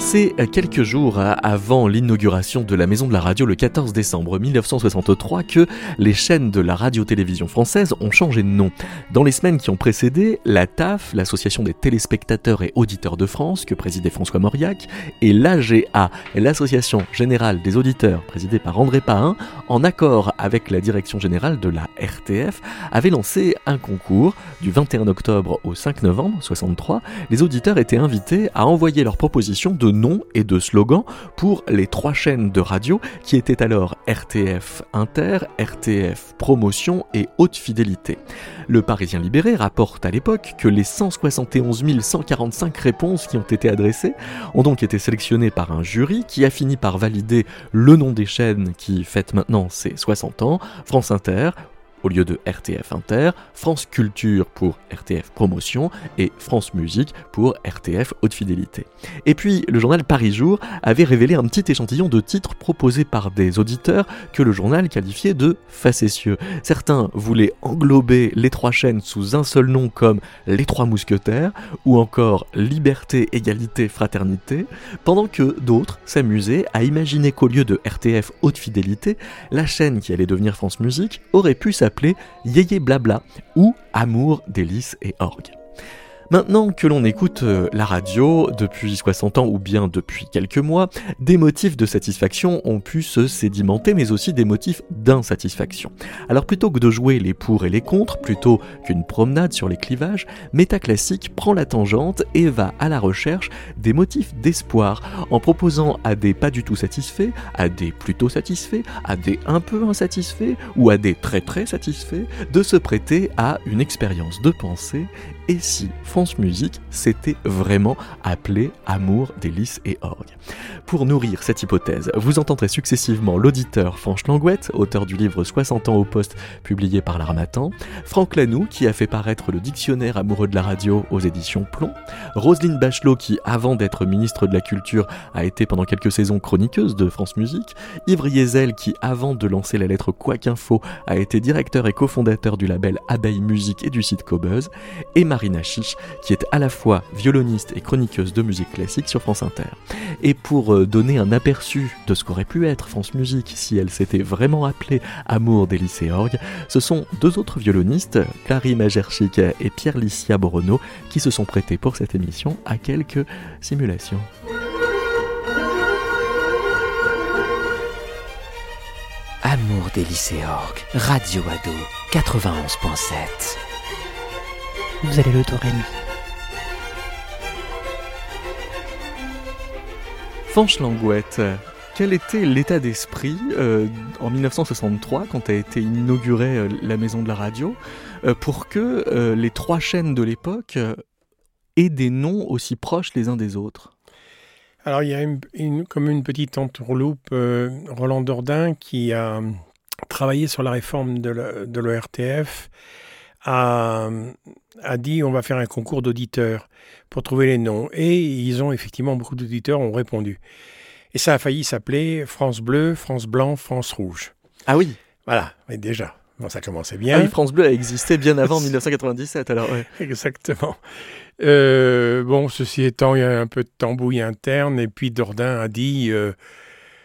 C'est quelques jours avant l'inauguration de la Maison de la Radio le 14 décembre 1963 que les chaînes de la radio-télévision française ont changé de nom. Dans les semaines qui ont précédé, la TAF, l'Association des téléspectateurs et auditeurs de France, que présidait François Mauriac, et l'AGA, l'Association générale des auditeurs, présidée par André Pahin, en accord avec la direction générale de la RTF, avaient lancé un concours du 21 octobre au 5 novembre 63. Les auditeurs étaient invités à envoyer leurs propositions de noms et de slogans pour les trois chaînes de radio qui étaient alors RTF Inter, RTF Promotion et Haute Fidélité. Le Parisien Libéré rapporte à l'époque que les 171 145 réponses qui ont été adressées ont donc été sélectionnées par un jury qui a fini par valider le nom des chaînes qui fêtent maintenant ses 60 ans, France Inter, au lieu de RTF Inter, France Culture pour RTF Promotion et France Musique pour RTF Haute Fidélité. Et puis, le journal Paris Jour avait révélé un petit échantillon de titres proposés par des auditeurs que le journal qualifiait de facétieux. Certains voulaient englober les trois chaînes sous un seul nom comme Les Trois Mousquetaires ou encore Liberté, Égalité, Fraternité, pendant que d'autres s'amusaient à imaginer qu'au lieu de RTF Haute Fidélité, la chaîne qui allait devenir France Musique aurait pu s'appeler appelé Yéyé Blabla ou Amour, délices et orgue. Maintenant que l'on écoute euh, la radio depuis 60 ans ou bien depuis quelques mois, des motifs de satisfaction ont pu se sédimenter, mais aussi des motifs d'insatisfaction. Alors plutôt que de jouer les pour et les contre, plutôt qu'une promenade sur les clivages, Métaclassique prend la tangente et va à la recherche des motifs d'espoir, en proposant à des pas du tout satisfaits, à des plutôt satisfaits, à des un peu insatisfaits ou à des très très satisfaits, de se prêter à une expérience de pensée et si France Musique s'était vraiment appelé Amour, délices et orgue. Pour nourrir cette hypothèse, vous entendrez successivement l'auditeur Franche Langouette, auteur du livre 60 ans au poste publié par l'Armatan, Franck Lanoux qui a fait paraître le dictionnaire amoureux de la radio aux éditions Plomb, Roselyne Bachelot qui avant d'être ministre de la Culture a été pendant quelques saisons chroniqueuse de France Musique, Yves Riezel qui avant de lancer la lettre Quoiqu'Info a été directeur et cofondateur du label Abeille Musique et du site Cobuzz, et Marina Chiche, qui est à la fois violoniste et chroniqueuse de musique classique sur France Inter. Et pour euh, donner un aperçu de ce qu'aurait pu être France Musique si elle s'était vraiment appelée Amour des lycées orgues, ce sont deux autres violonistes, Carrie Majerchik et Pierre Licia Borono, qui se sont prêtés pour cette émission à quelques simulations. Amour des lycées orgues, Radio Ado 91.7 vous allez le do ré Fanche Langouette, quel était l'état d'esprit euh, en 1963 quand a été inaugurée euh, la maison de la radio euh, pour que les trois chaînes de l'époque aient des noms aussi proches les uns des autres? Alors il y a une, comme une petite entourloupe, Roland Dordain qui a travaillé sur la réforme de l'ORTF a, a dit on va faire un concours d'auditeurs pour trouver les noms. Et ils ont effectivement, beaucoup d'auditeurs ont répondu. Et ça a failli s'appeler France Bleu, France Blanc, France Rouge. Ah oui Voilà, mais déjà. Bon, ça commençait bien. Ah oui, France Bleu a existé bien avant 1997, alors ouais. Exactement. Euh, bon, ceci étant, il y a un peu de tambouille interne, et puis Dordain a dit euh,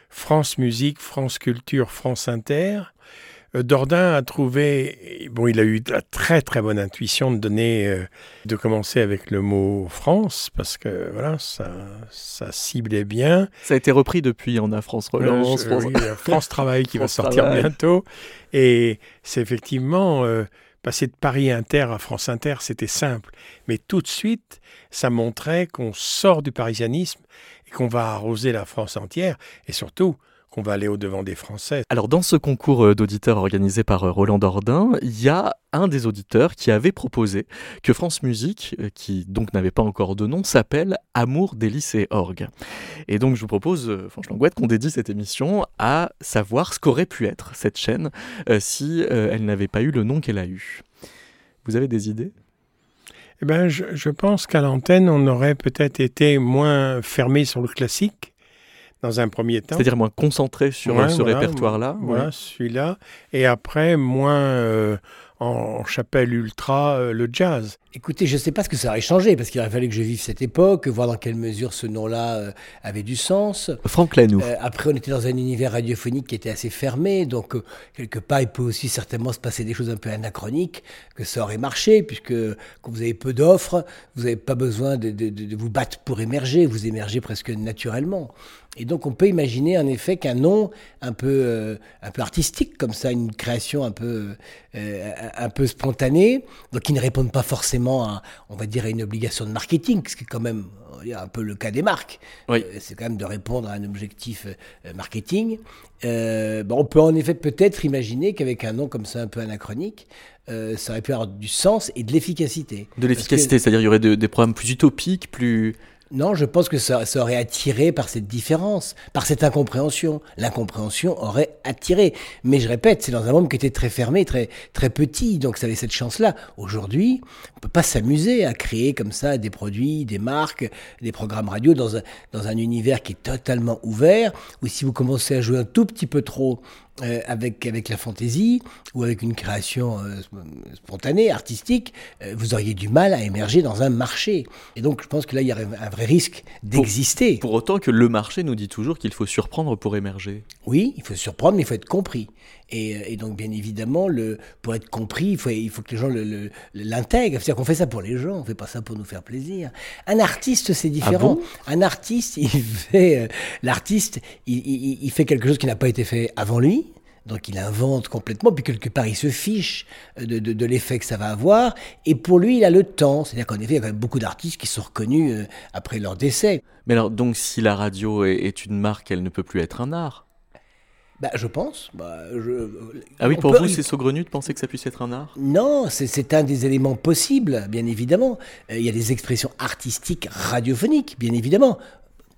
France Musique, France Culture, France Inter. Euh, Dordain a trouvé, bon, il a eu la très très bonne intuition de donner, euh, de commencer avec le mot France, parce que voilà, ça, ça ciblait bien. Ça a été repris depuis, on a France Relance, France... France Travail qui va sortir bientôt. Et c'est effectivement, euh, passer de Paris Inter à France Inter, c'était simple. Mais tout de suite, ça montrait qu'on sort du parisianisme et qu'on va arroser la France entière. Et surtout, qu'on va aller au-devant des Français. Alors dans ce concours euh, d'auditeurs organisé par euh, Roland Dordain, il y a un des auditeurs qui avait proposé que France Musique, euh, qui donc n'avait pas encore de nom, s'appelle Amour, délices et orgue. Et donc je vous propose, franchement, qu'on dédie cette émission à savoir ce qu'aurait pu être cette chaîne si elle n'avait pas eu le nom qu'elle a eu. Vous avez des idées? Eh ben, je pense qu'à l'antenne, on aurait peut-être été moins fermé sur le classique dans un premier temps. C'est-à-dire moins concentré sur Ouais, ce voilà, répertoire-là. Voilà, ouais. celui-là. Et après, moins euh, en chapelle ultra, euh, le jazz. Écoutez, je ne sais pas ce que ça aurait changé, parce qu'il aurait fallu que je vive cette époque, voir dans quelle mesure ce nom-là euh, avait du sens. Franck Lanoux. Euh, après, on était dans un univers radiophonique qui était assez fermé, donc euh, quelque part, il peut aussi certainement se passer des choses un peu anachroniques, que ça aurait marché, puisque quand vous avez peu d'offres, vous n'avez pas besoin de, de- de- de vous battre pour émerger, vous émergez presque naturellement. Et donc, on peut imaginer en effet qu'un nom un peu, euh, un peu artistique, comme ça, une création un peu, euh, un peu spontanée, donc qui ne répondent pas forcément à, on va dire, à une obligation de marketing, ce qui est quand même dire, un peu le cas des marques. Oui. Euh, c'est quand même de répondre à un objectif marketing. On peut en effet peut-être imaginer qu'avec un nom comme ça un peu anachronique, ça aurait pu avoir du sens et de l'efficacité. De l'efficacité, c'est-à-dire il y aurait de- des programmes plus utopiques, plus... Non, je pense que ça, aurait attiré par cette différence, par cette incompréhension. L'incompréhension aurait attiré. Mais je répète, c'est dans un monde qui était très fermé, très, très petit, donc ça avait cette chance-là. Aujourd'hui, on peut pas s'amuser à créer comme ça des produits, des marques, des programmes radio dans un, dans un univers qui est totalement ouvert, où si vous commencez à jouer un tout petit peu trop euh, avec, avec la fantaisie ou avec une création euh, sp- spontanée, artistique, euh, vous auriez du mal à émerger dans un marché. Et donc, je pense que là, il y aurait un vrai risque d'exister. Pour autant que le marché nous dit toujours qu'il faut surprendre pour émerger. Oui, il faut surprendre, mais il faut être compris. Et, euh, et donc, bien évidemment, le, pour être compris, il faut, il faut que les gens le- le- l'intègrent. C'est-à-dire qu'on fait ça pour les gens, on fait pas ça pour nous faire plaisir. Un artiste, c'est différent. bon? Un artiste, il fait, euh, l'artiste, il, il- il fait quelque chose qui n'a pas été fait avant lui. Donc il invente complètement, puis quelque part il se fiche euh, de, de- de l'effet que ça va avoir, et pour lui il a le temps. C'est-à-dire qu'en effet il y a quand même beaucoup d'artistes qui sont reconnus après leur décès. Mais alors, donc, si la radio est, est une marque, elle ne peut plus être un art? Bah, je pense. Bah, je- Ah oui, on pour peut- vous, c'est saugrenu de penser que ça puisse être un art? Non, c'est- un des éléments possibles, bien évidemment. Euh, Il y a des expressions artistiques radiophoniques, bien évidemment.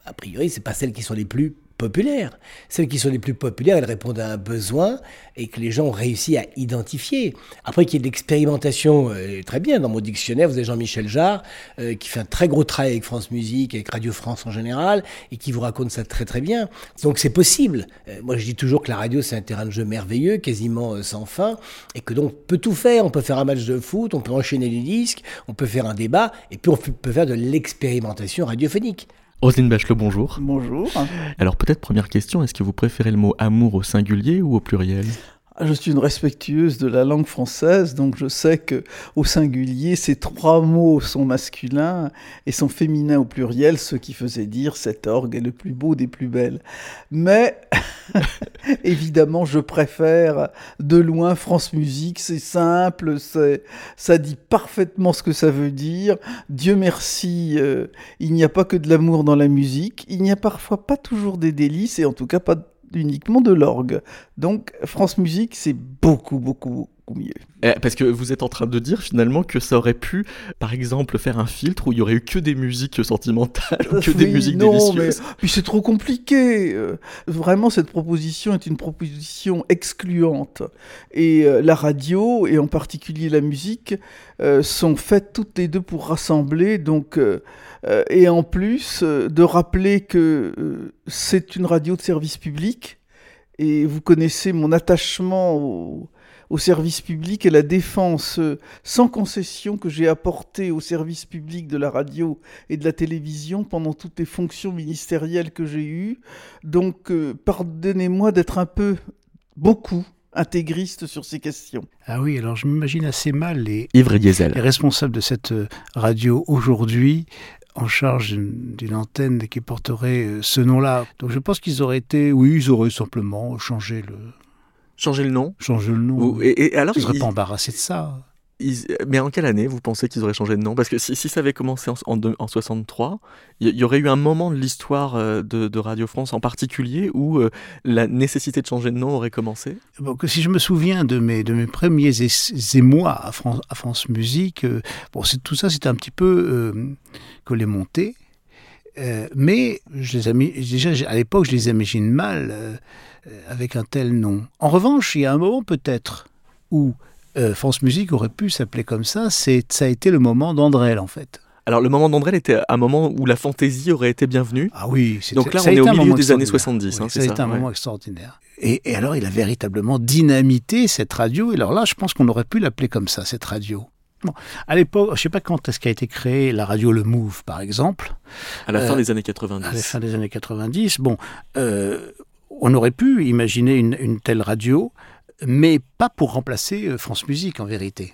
A priori, c'est pas celles qui sont les plus populaires. Celles qui sont les plus populaires, elles répondent à un besoin et que les gens ont réussi à identifier. Après qu'il y ait de l'expérimentation, euh, très bien, dans mon dictionnaire, vous avez Jean-Michel Jarre, euh, qui fait un très gros travail avec France Musique, avec Radio France en général, et qui vous raconte ça très très bien. Donc c'est possible. Euh, moi je dis toujours que la radio c'est un terrain de jeu merveilleux, quasiment sans fin, et que donc on peut tout faire. On peut faire un match de foot, on peut enchaîner les disques, on peut faire un débat, et puis on peut faire de l'expérimentation radiophonique. Roselyne Bachelot, bonjour. Bonjour. Alors peut-être première question, est-ce que vous préférez le mot amour au singulier ou au pluriel? Je suis une respectueuse de la langue française, donc je sais que au singulier, ces trois mots sont masculins et sont féminins au pluriel, ce qui faisait dire cet orgue est le plus beau des plus belles. Mais évidemment, je préfère de loin France Musique. C'est simple, c'est ça dit parfaitement ce que ça veut dire. Dieu merci, euh, il n'y a pas que de l'amour dans la musique. Il n'y a parfois pas toujours des délices et en tout cas pas uniquement de l'orgue. Donc France Musique, c'est beaucoup, beaucoup, beaucoup mieux. Eh, Parce que vous êtes en train de dire finalement que ça aurait pu, par exemple, faire un filtre où il y aurait eu que des musiques sentimentales ou que des musiques non, délicieuses. mais puis c'est trop compliqué. Euh, Vraiment, cette proposition est une proposition excluante. Et euh, la radio, et en particulier la musique, euh, sont faites toutes les deux pour rassembler. Donc, et en plus, euh, de rappeler que euh, c'est une radio de service public. Et vous connaissez mon attachement au, au service public et la défense euh, sans concession que j'ai apportée au service public de la radio et de la télévision pendant toutes les fonctions ministérielles que j'ai eues. Donc, euh, pardonnez-moi d'être un peu, beaucoup, intégriste sur ces questions. Ah oui, alors je m'imagine assez mal les, Diesel. les responsables de cette euh, radio aujourd'hui en charge d'une antenne qui porterait euh, ce nom-là. Donc je pense qu'ils auraient été, oui, ils auraient simplement changé le, Changer le nom changé le nom. Vous- et, et alors, ils ne seraient pas embarrassés de ça. Mais en quelle année vous pensez qu'ils auraient changé de nom? Parce que si, ça avait commencé en, en, en 63, il y, aurait eu un moment de l'histoire euh, de, Radio France en particulier où euh, la nécessité de changer de nom aurait commencé? Si je me souviens de mes, premiers émois à France, Musique, euh, bon, tout ça c'était un petit peu euh, collé monté. Mais je les déjà à l'époque, je les imagine mal avec un tel nom. En revanche, il y a un moment peut-être où euh, France Musique aurait pu s'appeler comme ça. C'est ça a été le moment d'Andrel en fait. Alors le moment d'Andrel était un moment où la fantaisie aurait été bienvenue. Ah oui, donc là on est au milieu des années 70. Hein, ça a été un moment extraordinaire. Et, et, alors il a véritablement dynamité cette radio. Et alors là, je pense qu'on aurait pu l'appeler comme ça, cette radio. Bon, à l'époque, je ne sais pas quand est-ce qu'a été créée la radio Le Move, par exemple. À la fin euh, des années 90. À la fin des années 90. Bon, euh, on aurait pu imaginer une, une, telle radio, mais pas pour remplacer euh, France Musique, en vérité.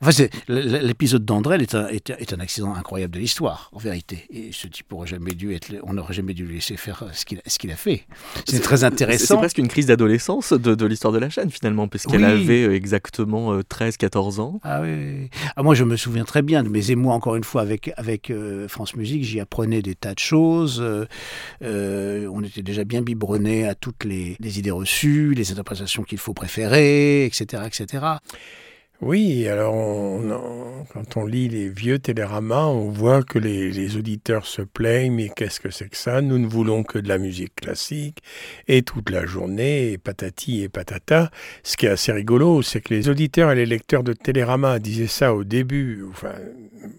Enfin, l'épisode d'Andrel est un, est, un, accident incroyable de l'histoire, en vérité. Et ce type aurait jamais dû être, on n'aurait jamais dû lui laisser faire ce qu'il ce qu'il a fait. C'est très intéressant. C'est presque une crise d'adolescence de, de l'histoire de la chaîne, finalement, parce qu'elle avait euh, exactement 13-14 euh, ans. Ah oui. Ah, moi, je me souviens très bien de mes émois, encore une fois, avec, avec euh, France Musique. J'y apprenais des tas de choses. on était déjà bien biberonnés à toutes les, les idées reçues, les interprétations qu'il faut préférer, etc., etc. Oui, alors quand on lit les vieux téléramas, on voit que les, auditeurs se plaignent, mais qu'est-ce que c'est que ça? Nous ne voulons que de la musique classique, et toute la journée, patati et patata. Ce qui est assez rigolo, c'est que les auditeurs et les lecteurs de télérama disaient ça au début, enfin,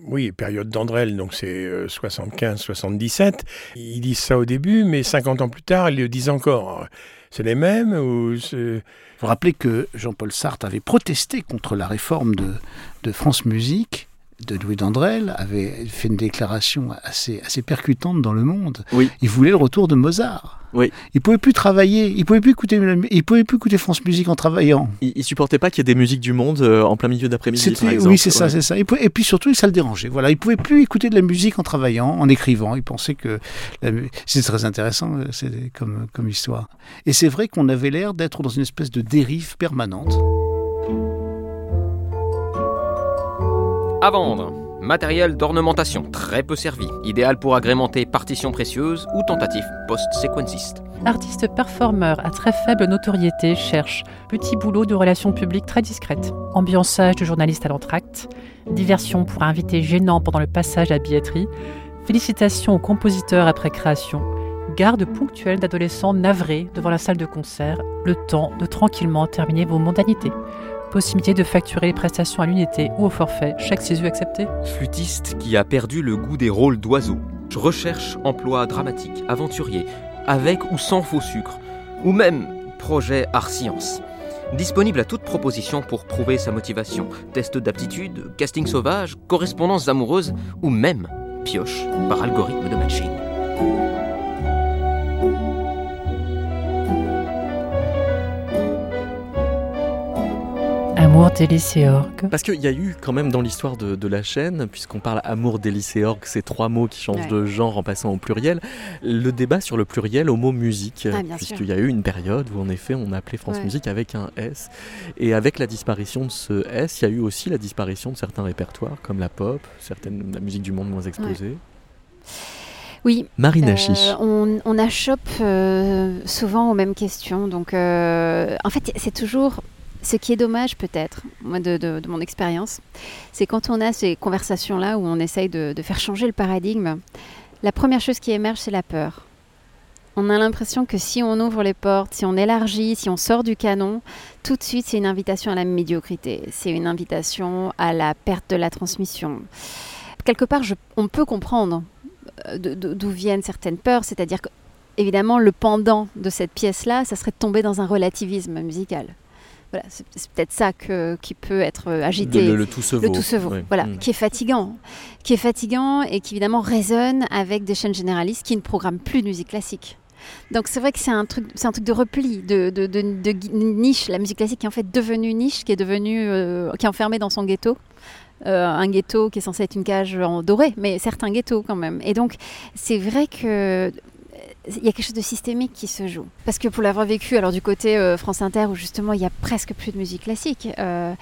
oui, période d'Andrel, donc c'est 75-77. Euh, ils disent ça au début, mais 50 ans plus tard, ils le disent encore. C'est les mêmes ou il faut rappeler que Jean-Paul Sartre avait protesté contre la réforme de, de France Musique de Louis Dandrel avait fait une déclaration assez, assez percutante dans le monde. Oui. Il voulait le retour de Mozart. Oui. Il pouvait plus travailler, il pouvait plus écouter, il pouvait plus écouter France Musique en travaillant. Il, il supportait pas qu'il y ait des musiques du monde euh, en plein milieu d'après-midi. Oui, c'est ça, c'est ça. et puis surtout, ça le dérangeait. Voilà, il pouvait plus écouter de la musique en travaillant, en écrivant. Il pensait que c'est très intéressant, euh, c'est comme comme histoire. Et c'est vrai qu'on avait l'air d'être dans une espèce de dérive permanente. À vendre. Matériel d'ornementation très peu servi, idéal pour agrémenter partitions précieuses ou tentatives post-séquencistes. Artiste performeur à très faible notoriété cherche petit boulot de relations publiques très discrète, ambiançage de journaliste à l'entracte, diversion pour invités gênant pendant le passage à billetterie, félicitations aux compositeurs après création, garde ponctuelle d'adolescents navrés devant la salle de concert, le temps de tranquillement terminer vos mondanités possibilité de facturer les prestations à l'unité ou au forfait, chaque ciseau accepté Flûtiste qui a perdu le goût des rôles d'oiseau. Recherche emploi dramatique, aventurier, avec ou sans faux sucre, ou même projet art-science. Disponible à toute proposition pour prouver sa motivation, test d'aptitude, casting sauvage, correspondances amoureuses ou même pioche par algorithme de matching. Amour, délice et orgue. Parce qu'il y a eu quand même dans l'histoire de, la chaîne, puisqu'on parle amour, délice et orgue, ces trois mots qui changent de genre en passant au pluriel, le débat sur le pluriel au mot musique, ah, puisqu'il y a eu une période où en effet on appelait France Musique avec un S. Et avec la disparition de ce S, il y a eu aussi la disparition de certains répertoires, comme la pop, certaines, la musique du monde moins exposée. Oui. Marina euh, on, on achoppe euh, souvent aux mêmes questions. Donc, euh, en fait, c'est toujours ce qui est dommage peut-être, moi de, mon expérience, c'est quand on a ces conversations-là où on essaye de, faire changer le paradigme, la première chose qui émerge, c'est la peur. On a l'impression que si on ouvre les portes, si on élargit, si on sort du canon, tout de suite c'est une invitation à la médiocrité, c'est une invitation à la perte de la transmission. Quelque part, on peut comprendre euh, d'où viennent certaines peurs, c'est-à-dire que évidemment le pendant de cette pièce-là, ça serait de tomber dans un relativisme musical c'est peut-être ça qui peut être euh, agité. Le, tout se vaut. Le tout se vaut, voilà, mm. qui est fatigant. Qui est fatigant et qui évidemment résonne avec des chaînes généralistes qui ne programment plus de musique classique. Donc c'est vrai que c'est un truc, c'est un truc de repli, de, de, niche. La musique classique qui est en fait devenue niche, qui est devenue, euh, qui est enfermée dans son ghetto. Euh, un ghetto qui est censé être une cage en doré, mais certains ghettos quand même. Et donc c'est vrai que il y a quelque chose de systémique qui se joue. Parce que pour l'avoir vécu, alors du côté euh, France Inter, où justement il y a presque plus de musique classique, euh,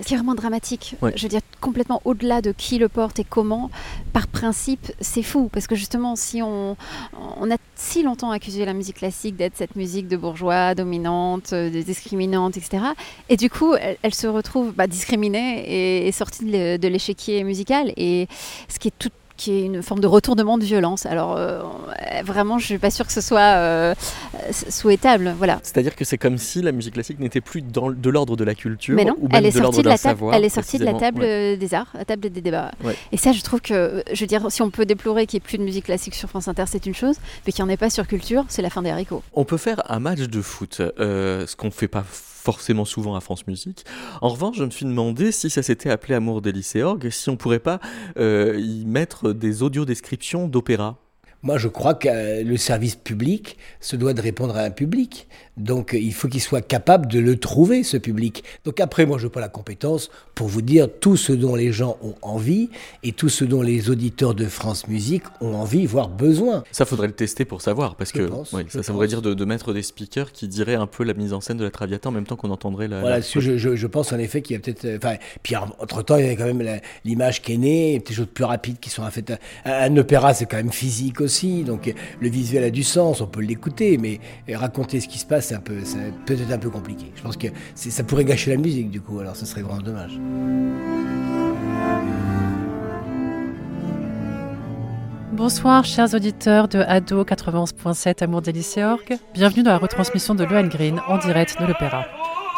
ce qui est vraiment dramatique. Je veux dire, complètement au-delà de qui le porte et comment, par principe, c'est fou. Parce que justement, si on, on a si longtemps accusé la musique classique d'être cette musique de bourgeois, dominante, euh, discriminante, etc. Et du coup, elle, se retrouve bah, discriminée et, sortie de l'échiquier musical. Et ce qui est tout qui est une forme de retournement de violence. Alors euh, vraiment, je suis pas sûre que ce soit euh, souhaitable. Voilà. C'est-à-dire que c'est comme si la musique classique n'était plus dans, de l'ordre de la culture Mais non, ou même elle est de l'ordre sortie de d'un la table, savoir. elle est sortie de la table Ouais. des arts, la table des débats. Ouais. Et ça, je trouve que, je veux dire, si on peut déplorer qu'il n'y ait plus de musique classique sur France Inter, c'est une chose, mais qu'il n'y en ait pas sur Culture, c'est la fin des haricots. On peut faire un match de foot, euh, ce qu'on fait pas forcément souvent à France Musique. En revanche, je me suis demandé si ça s'était appelé Amour des lycéorgues, si on pourrait pas euh, y mettre des audiodescriptions d'opéra. Moi, je crois que euh, le service public se doit de répondre à un public. Donc, euh, il faut qu'il soit capable de le trouver, ce public. Donc, après, moi, je n'ai pas la compétence pour vous dire tout ce dont les gens ont envie et tout ce dont les auditeurs de France Musique ont envie, voire besoin. Ça, faudrait le tester pour savoir, parce Je que pense, oui, ça, ça voudrait dire de, de mettre des speakers qui diraient un peu la mise en scène de la Traviata en même temps qu'on entendrait la. Voilà, la- je, je, je pense en effet qu'il y a peut-être. euh, Enfin, puis entre temps, il y a quand même l'image qui est née, des choses plus rapides qui sont en fait. Un, un opéra, c'est quand même physique aussi, donc le visuel a du sens, on peut l'écouter, mais raconter ce qui se passe, c'est peut-être un peu compliqué. Je pense que ça pourrait gâcher la musique du coup, alors ce serait vraiment dommage. Bonsoir, chers auditeurs de Ado 91.7 Amour des. Bienvenue dans la retransmission de Lohengrin en direct de l'opéra.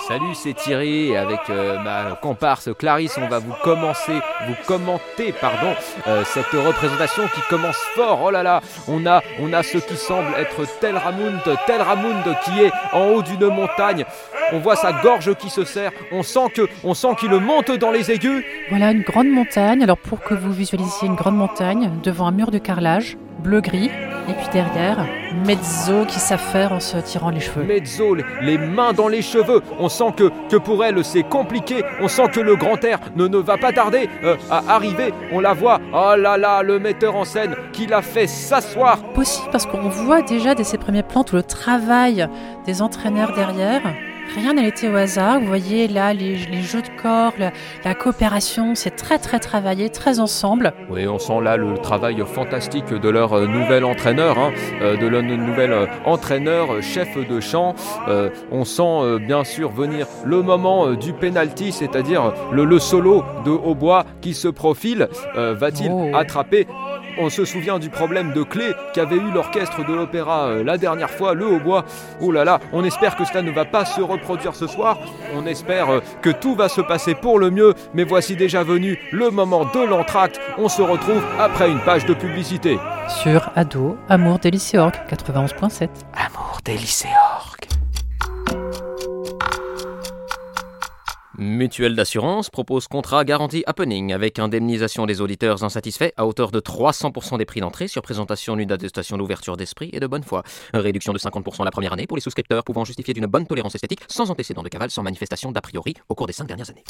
Salut, c'est Thierry avec euh, ma comparse Clarisse, on va vous commencer, vous commenter, pardon, euh, cette représentation qui commence fort. Oh là là, on a, on a ce qui semble être Tel Ramund, Tel Ramund qui est en haut d'une montagne. On voit sa gorge qui se serre. On sent que, on sent qu'il monte dans les aigus. Voilà une grande montagne. Alors pour que vous visualisiez une grande montagne devant un mur de carrelage bleu-gris et puis derrière mezzo qui s'affaire en se tirant les cheveux. Mezzo, les- mains dans les cheveux. On sent que, que pour elle c'est compliqué. On sent que le grand air ne, ne va pas tarder euh, à arriver. On la voit. Oh là là, le metteur en scène qui l'a fait s'asseoir. Possible parce qu'on voit déjà dès ces premiers plans tout le travail des entraîneurs derrière. Rien n'a été au hasard. Vous voyez là les, les jeux de corps, la, la coopération, c'est très très travaillé, très ensemble. Oui, on sent là le travail fantastique de leur euh, nouvel entraîneur, hein, euh, de leur nouvel euh, entraîneur, chef de chant. Euh, on sent bien sûr venir le moment du penalty, c'est-à-dire le, le solo de hautbois qui se profile. Euh, Va-t-il Oh. attraper on se souvient du problème de clé qu'avait eu l'orchestre de l'opéra euh, la dernière fois, le hautbois. Oh là là, on espère que cela ne va pas se reproduire ce soir. On espère euh, que tout va se passer pour le mieux. Mais voici déjà venu le moment de l'entracte. On se retrouve après une page de publicité. Sur Ado, Amour des lycéorgues 91.7. Amour des lycéorgues. Mutuelle d'assurance propose contrat garantie happening avec indemnisation des auditeurs insatisfaits à hauteur de 300% des prix d'entrée sur présentation d'une attestation d'ouverture d'esprit et de bonne foi. Réduction de 50% la première année pour les souscripteurs pouvant justifier d'une bonne tolérance esthétique sans antécédent de cavale sans manifestation d'a priori au cours des cinq dernières années.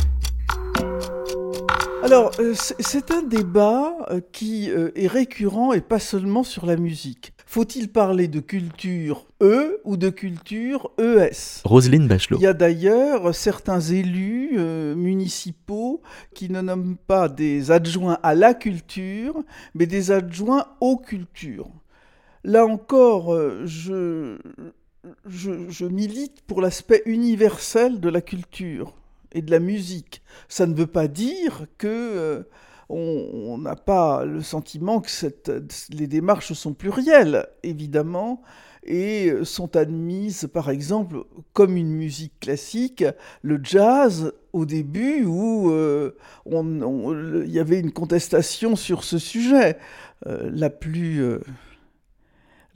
Alors, euh, c'est c'est un débat euh, qui euh, est récurrent et pas seulement sur la musique. Faut-il parler de culture E ou de culture ES Roselyne Bachelot. Il y a d'ailleurs certains élus euh, municipaux qui ne nomment pas des adjoints à la culture, mais des adjoints aux cultures. Là encore, euh, je, je, je milite pour l'aspect universel de la culture et de la musique. Ça ne veut pas dire que euh, on n'a pas le sentiment que les démarches sont plurielles, évidemment, et sont admises, par exemple, comme une musique classique, le jazz au début où euh, il y avait une contestation sur ce sujet. Euh, la plus euh,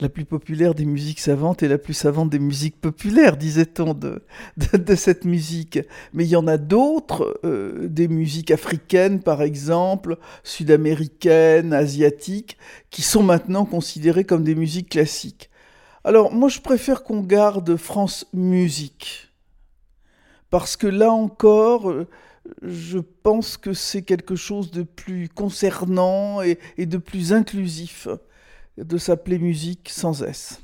la plus populaire des musiques savantes et la plus savante des musiques populaires, disait-on, de, cette musique. Mais il y en a d'autres, euh, des musiques africaines par exemple, sud-américaines, asiatiques, qui sont maintenant considérées comme des musiques classiques. Alors moi je préfère qu'on garde France Musique, parce que là encore, euh, je pense que c'est quelque chose de plus concernant et de plus inclusif de s'appeler musique sans S.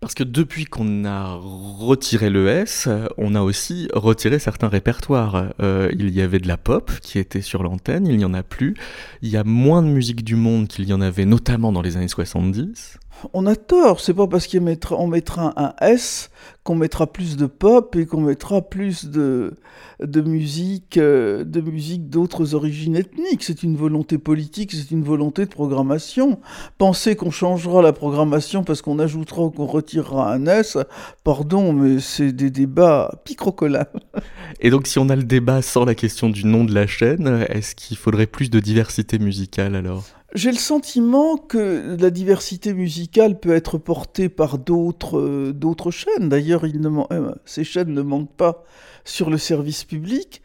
Parce que depuis qu'on a retiré le S, euh, on a aussi retiré certains répertoires. Euh, il y avait de la pop qui était sur l'antenne, il n'y en a plus. Il y a moins de musique du monde qu'il y en avait, notamment dans les années 70. On a tort, c'est pas parce qu'on mettra, un S qu'on mettra plus de pop et qu'on mettra plus de, musique euh, de musique d'autres origines ethniques. C'est une volonté politique, c'est une volonté de programmation. Penser qu'on changera la programmation parce qu'on ajoutera ou qu'on retirera un S, pardon, mais c'est des débats picrocolats. Et donc si on a le débat sans la question du nom de la chaîne, est-ce qu'il faudrait plus de diversité musicale alors? J'ai le sentiment que la diversité musicale peut être portée par d'autres euh, chaînes. D'ailleurs, euh, ces chaînes ne manquent pas sur le service public.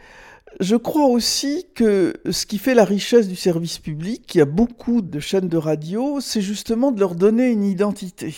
Je crois aussi que ce qui fait la richesse du service public, il y a beaucoup de chaînes de radio, c'est justement de leur donner une identité.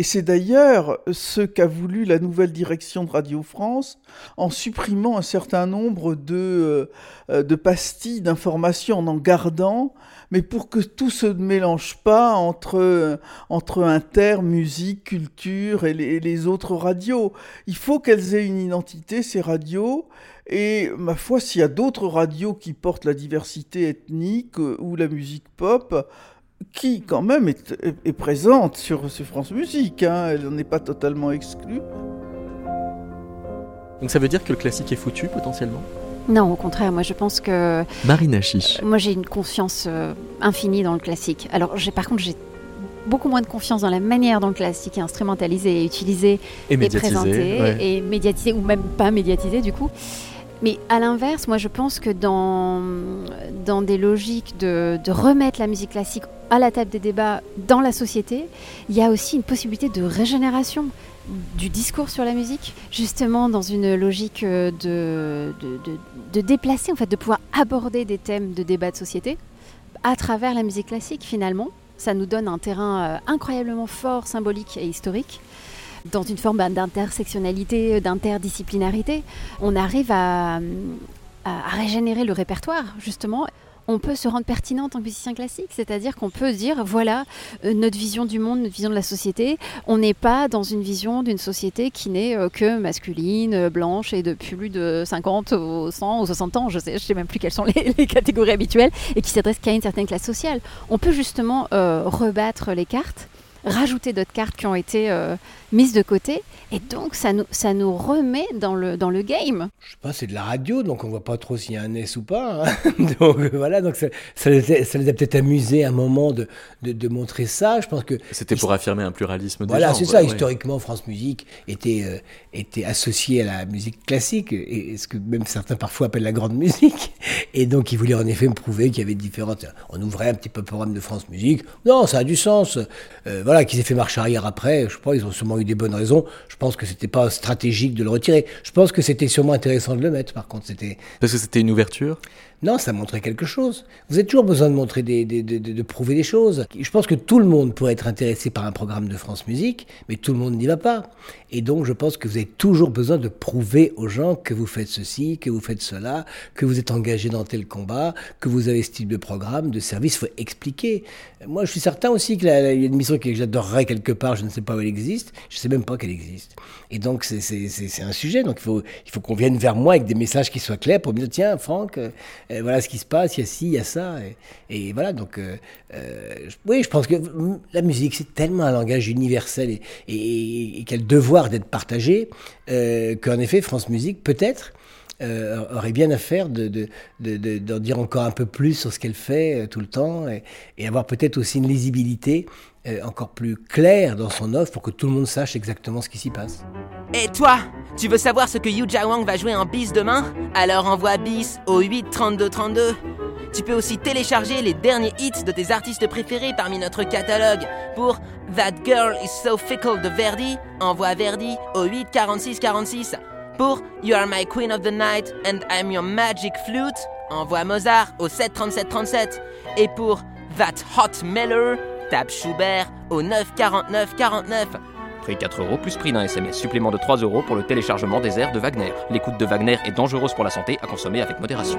Et c'est d'ailleurs ce qu'a voulu la nouvelle direction de Radio France en supprimant un certain nombre de, euh, de pastilles d'informations, en en gardant mais pour que tout se mélange pas entre, entre inter, musique, culture et les, autres radios. Il faut qu'elles aient une identité, ces radios, et ma foi, s'il y a d'autres radios qui portent la diversité ethnique euh, ou la musique pop, qui quand même est, présente sur, sur, France Musique, hein, elle n'en est pas totalement exclue. Donc ça veut dire que le classique est foutu potentiellement? Non, au contraire, moi je pense que. Marina Chiche. Moi j'ai une confiance euh, infinie dans le classique. Alors par contre j'ai beaucoup moins de confiance dans la manière dont le classique est instrumentalisé et utilisé et, présenté et médiatisé ou même pas médiatisé du coup. Mais à l'inverse, moi je pense que dans, dans des logiques de, de, remettre la musique classique à la table des débats dans la société, il y a aussi une possibilité de régénération du discours sur la musique, justement dans une logique euh, de, déplacer, en fait, de pouvoir aborder des thèmes de débat de société à travers la musique classique finalement. Ça nous donne un terrain euh, incroyablement fort, symbolique et historique dans une forme bah, d'intersectionnalité, d'interdisciplinarité. On arrive à régénérer le répertoire, justement, on peut se rendre pertinent en musicien classique, c'est-à-dire qu'on peut dire voilà euh, notre vision du monde, notre vision de la société. On n'est pas dans une vision d'une société qui n'est euh, que masculine, euh, blanche et de plus de 50 ou 100 ou 60 ans, je sais, je sais même plus quelles sont les, catégories habituelles, et qui s'adresse qu'à une certaine classe sociale. On peut justement rebattre les cartes rajouter d'autres cartes qui ont été mises de côté et donc, ça nous, ça nous remet dans le, dans le game. Je sais pas, c'est de la radio, donc on voit pas trop s'il y a un S ou pas. Hein. donc voilà, donc ça, ça, les, a, peut-être amusé un moment de, de, montrer ça. Je pense que c'était pour affirmer un pluralisme. Voilà, c'est ça. Historiquement, France Musique était euh, était associée à la musique classique, et ce que même certains parfois appellent la grande musique. Et donc, ils voulaient en effet me prouver qu'il y avait différentes. On ouvrait un petit peu le programme de France Musique. Non, ça a du sens. Euh, voilà, qu'ils aient fait marche arrière après. Je sais pas, ils ont sûrement eu des bonnes raisons. Je pense que c'était pas stratégique de le retirer. Je pense que c'était sûrement intéressant de le mettre, par contre. C'était... Parce que c'était une ouverture? Non, ça montrait quelque chose. Vous avez toujours besoin de montrer des, de, prouver des choses. Je pense que tout le monde pourrait être intéressé par un programme de France Musique, mais tout le monde n'y va pas. Et donc, je pense que vous avez toujours besoin de prouver aux gens que vous faites ceci, que vous faites cela, que vous êtes engagé dans tel combat, que vous avez ce type de programme, de service. Il faut expliquer. Moi, je suis certain aussi qu'il y a une mission que j'adorerais quelque part. Je ne sais pas où elle existe. Je ne sais même pas qu'elle existe. Et donc, c'est un sujet. Donc, il faut, qu'on vienne vers moi avec des messages qui soient clairs pour me dire tiens, Franck, euh, voilà ce qui se passe, il y a ci, il y a ça. Et, voilà, donc, euh, euh, oui, je pense que la musique, c'est tellement un langage universel et, et, quel devoir d'être partagé qu'en effet, France Musique, peut-être, aurait bien à faire d'en de, dire encore un peu plus sur ce qu'elle fait tout le temps et, avoir peut-être aussi une lisibilité euh, encore plus clair dans son offre pour que tout le monde sache exactement ce qui s'y passe. Et toi, tu veux savoir ce que Yu Wang va jouer en bis demain? Alors envoie bis au 8 32 32. Tu peux aussi télécharger les derniers hits de tes artistes préférés parmi notre catalogue. Pour That Girl is So Fickle de Verdi, envoie Verdi au 8 46 46. Pour You Are My Queen of the Night and I'm Your Magic Flute, envoie Mozart au 7 37 37. Et pour That Hot Miller, Tape Schubert au 9 49 49. Prix 4 euros plus prix d'un SMS supplément de 3 euros pour le téléchargement des airs de Wagner. L'écoute de Wagner est dangereuse pour la santé à consommer avec modération.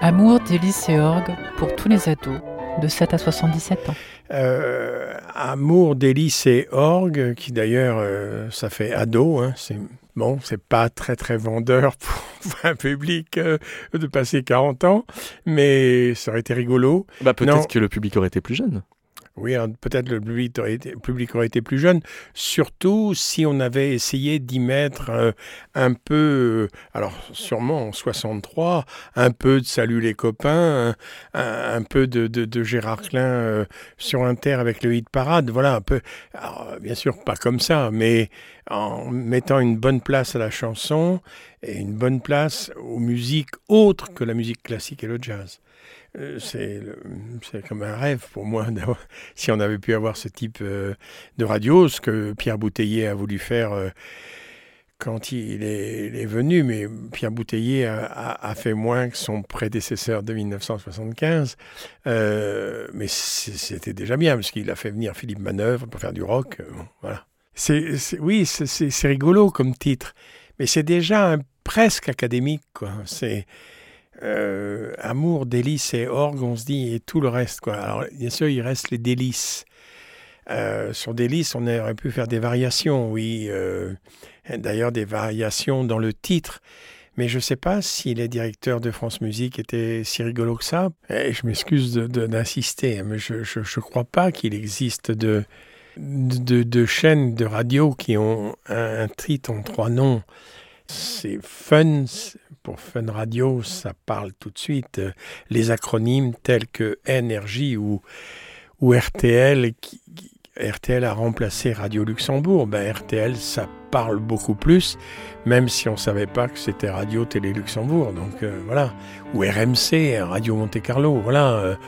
Amour, délices et orgue pour tous les ados de 7 à 77 ans. Euh, amour, délices et orgue, qui d'ailleurs, euh, ça fait ado, hein, c'est Bon, c'est pas très très vendeur pour un public euh, de passer 40 ans, mais ça aurait été rigolo. Bah peut-être que le public aurait été plus jeune. Oui, peut-être le public aurait, été, plus jeune, surtout si on avait essayé d'y mettre euh, un peu, euh, alors sûrement en 63, un peu de Salut les copains, un, peu de, de, Gérard Klein euh, sur Inter avec le hit parade, voilà, un peu, bien sûr pas comme ça, mais en mettant une bonne place à la chanson et une bonne place aux musiques autres que la musique classique et le jazz. Euh, c'est comme un rêve pour moi si on avait pu avoir ce type euh, de radio, ce que Pierre Bouteiller a voulu faire euh, quand il est, venu, mais Pierre Bouteiller a, fait moins que son prédécesseur de 1975, mais c'était déjà bien, parce qu'il a fait venir Philippe Manœuvre pour faire du rock. voilà. oui, c'est rigolo comme titre, mais c'est déjà presque académique. C'est euh, amour, délices et orgue, on se dit, et tout le reste. Quoi. Alors, bien sûr, il reste les délices. Euh, sur délices, on aurait pu faire des variations, oui. Euh, d'ailleurs, des variations dans le titre. Mais je ne sais pas si les directeurs de France Musique étaient si rigolos que ça. Et je m'excuse d'insister, mais je ne crois pas qu'il existe de, chaînes de radio qui ont un, un titre en trois noms. C'est fun, pour Fun Radio, ça parle tout de suite. Euh, les acronymes tels que NRJ ou, RTL, RTL a remplacé Radio Luxembourg. Ben, RTL, ça parle beaucoup plus, même si on ne savait pas que c'était Radio Télé Luxembourg. Donc euh, voilà. Ou RMC, Radio Monte Carlo. Voilà.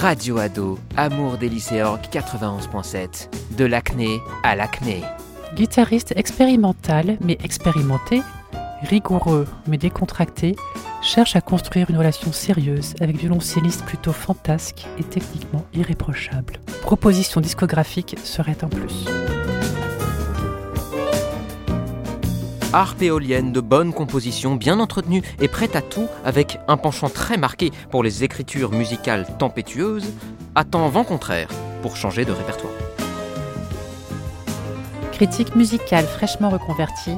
Radio Ado, Amour des lycéens 91.7, de l'acné à l'acné. Guitariste expérimental mais expérimenté, rigoureux mais décontracté, cherche à construire une relation sérieuse avec violoncelliste plutôt fantasque et techniquement irréprochable. Proposition discographique serait un plus. Harpe éolienne de bonne composition, bien entretenue et prête à tout, avec un penchant très marqué pour les écritures musicales tempétueuses, attend vent contraire pour changer de répertoire. Critique musicale fraîchement reconvertie,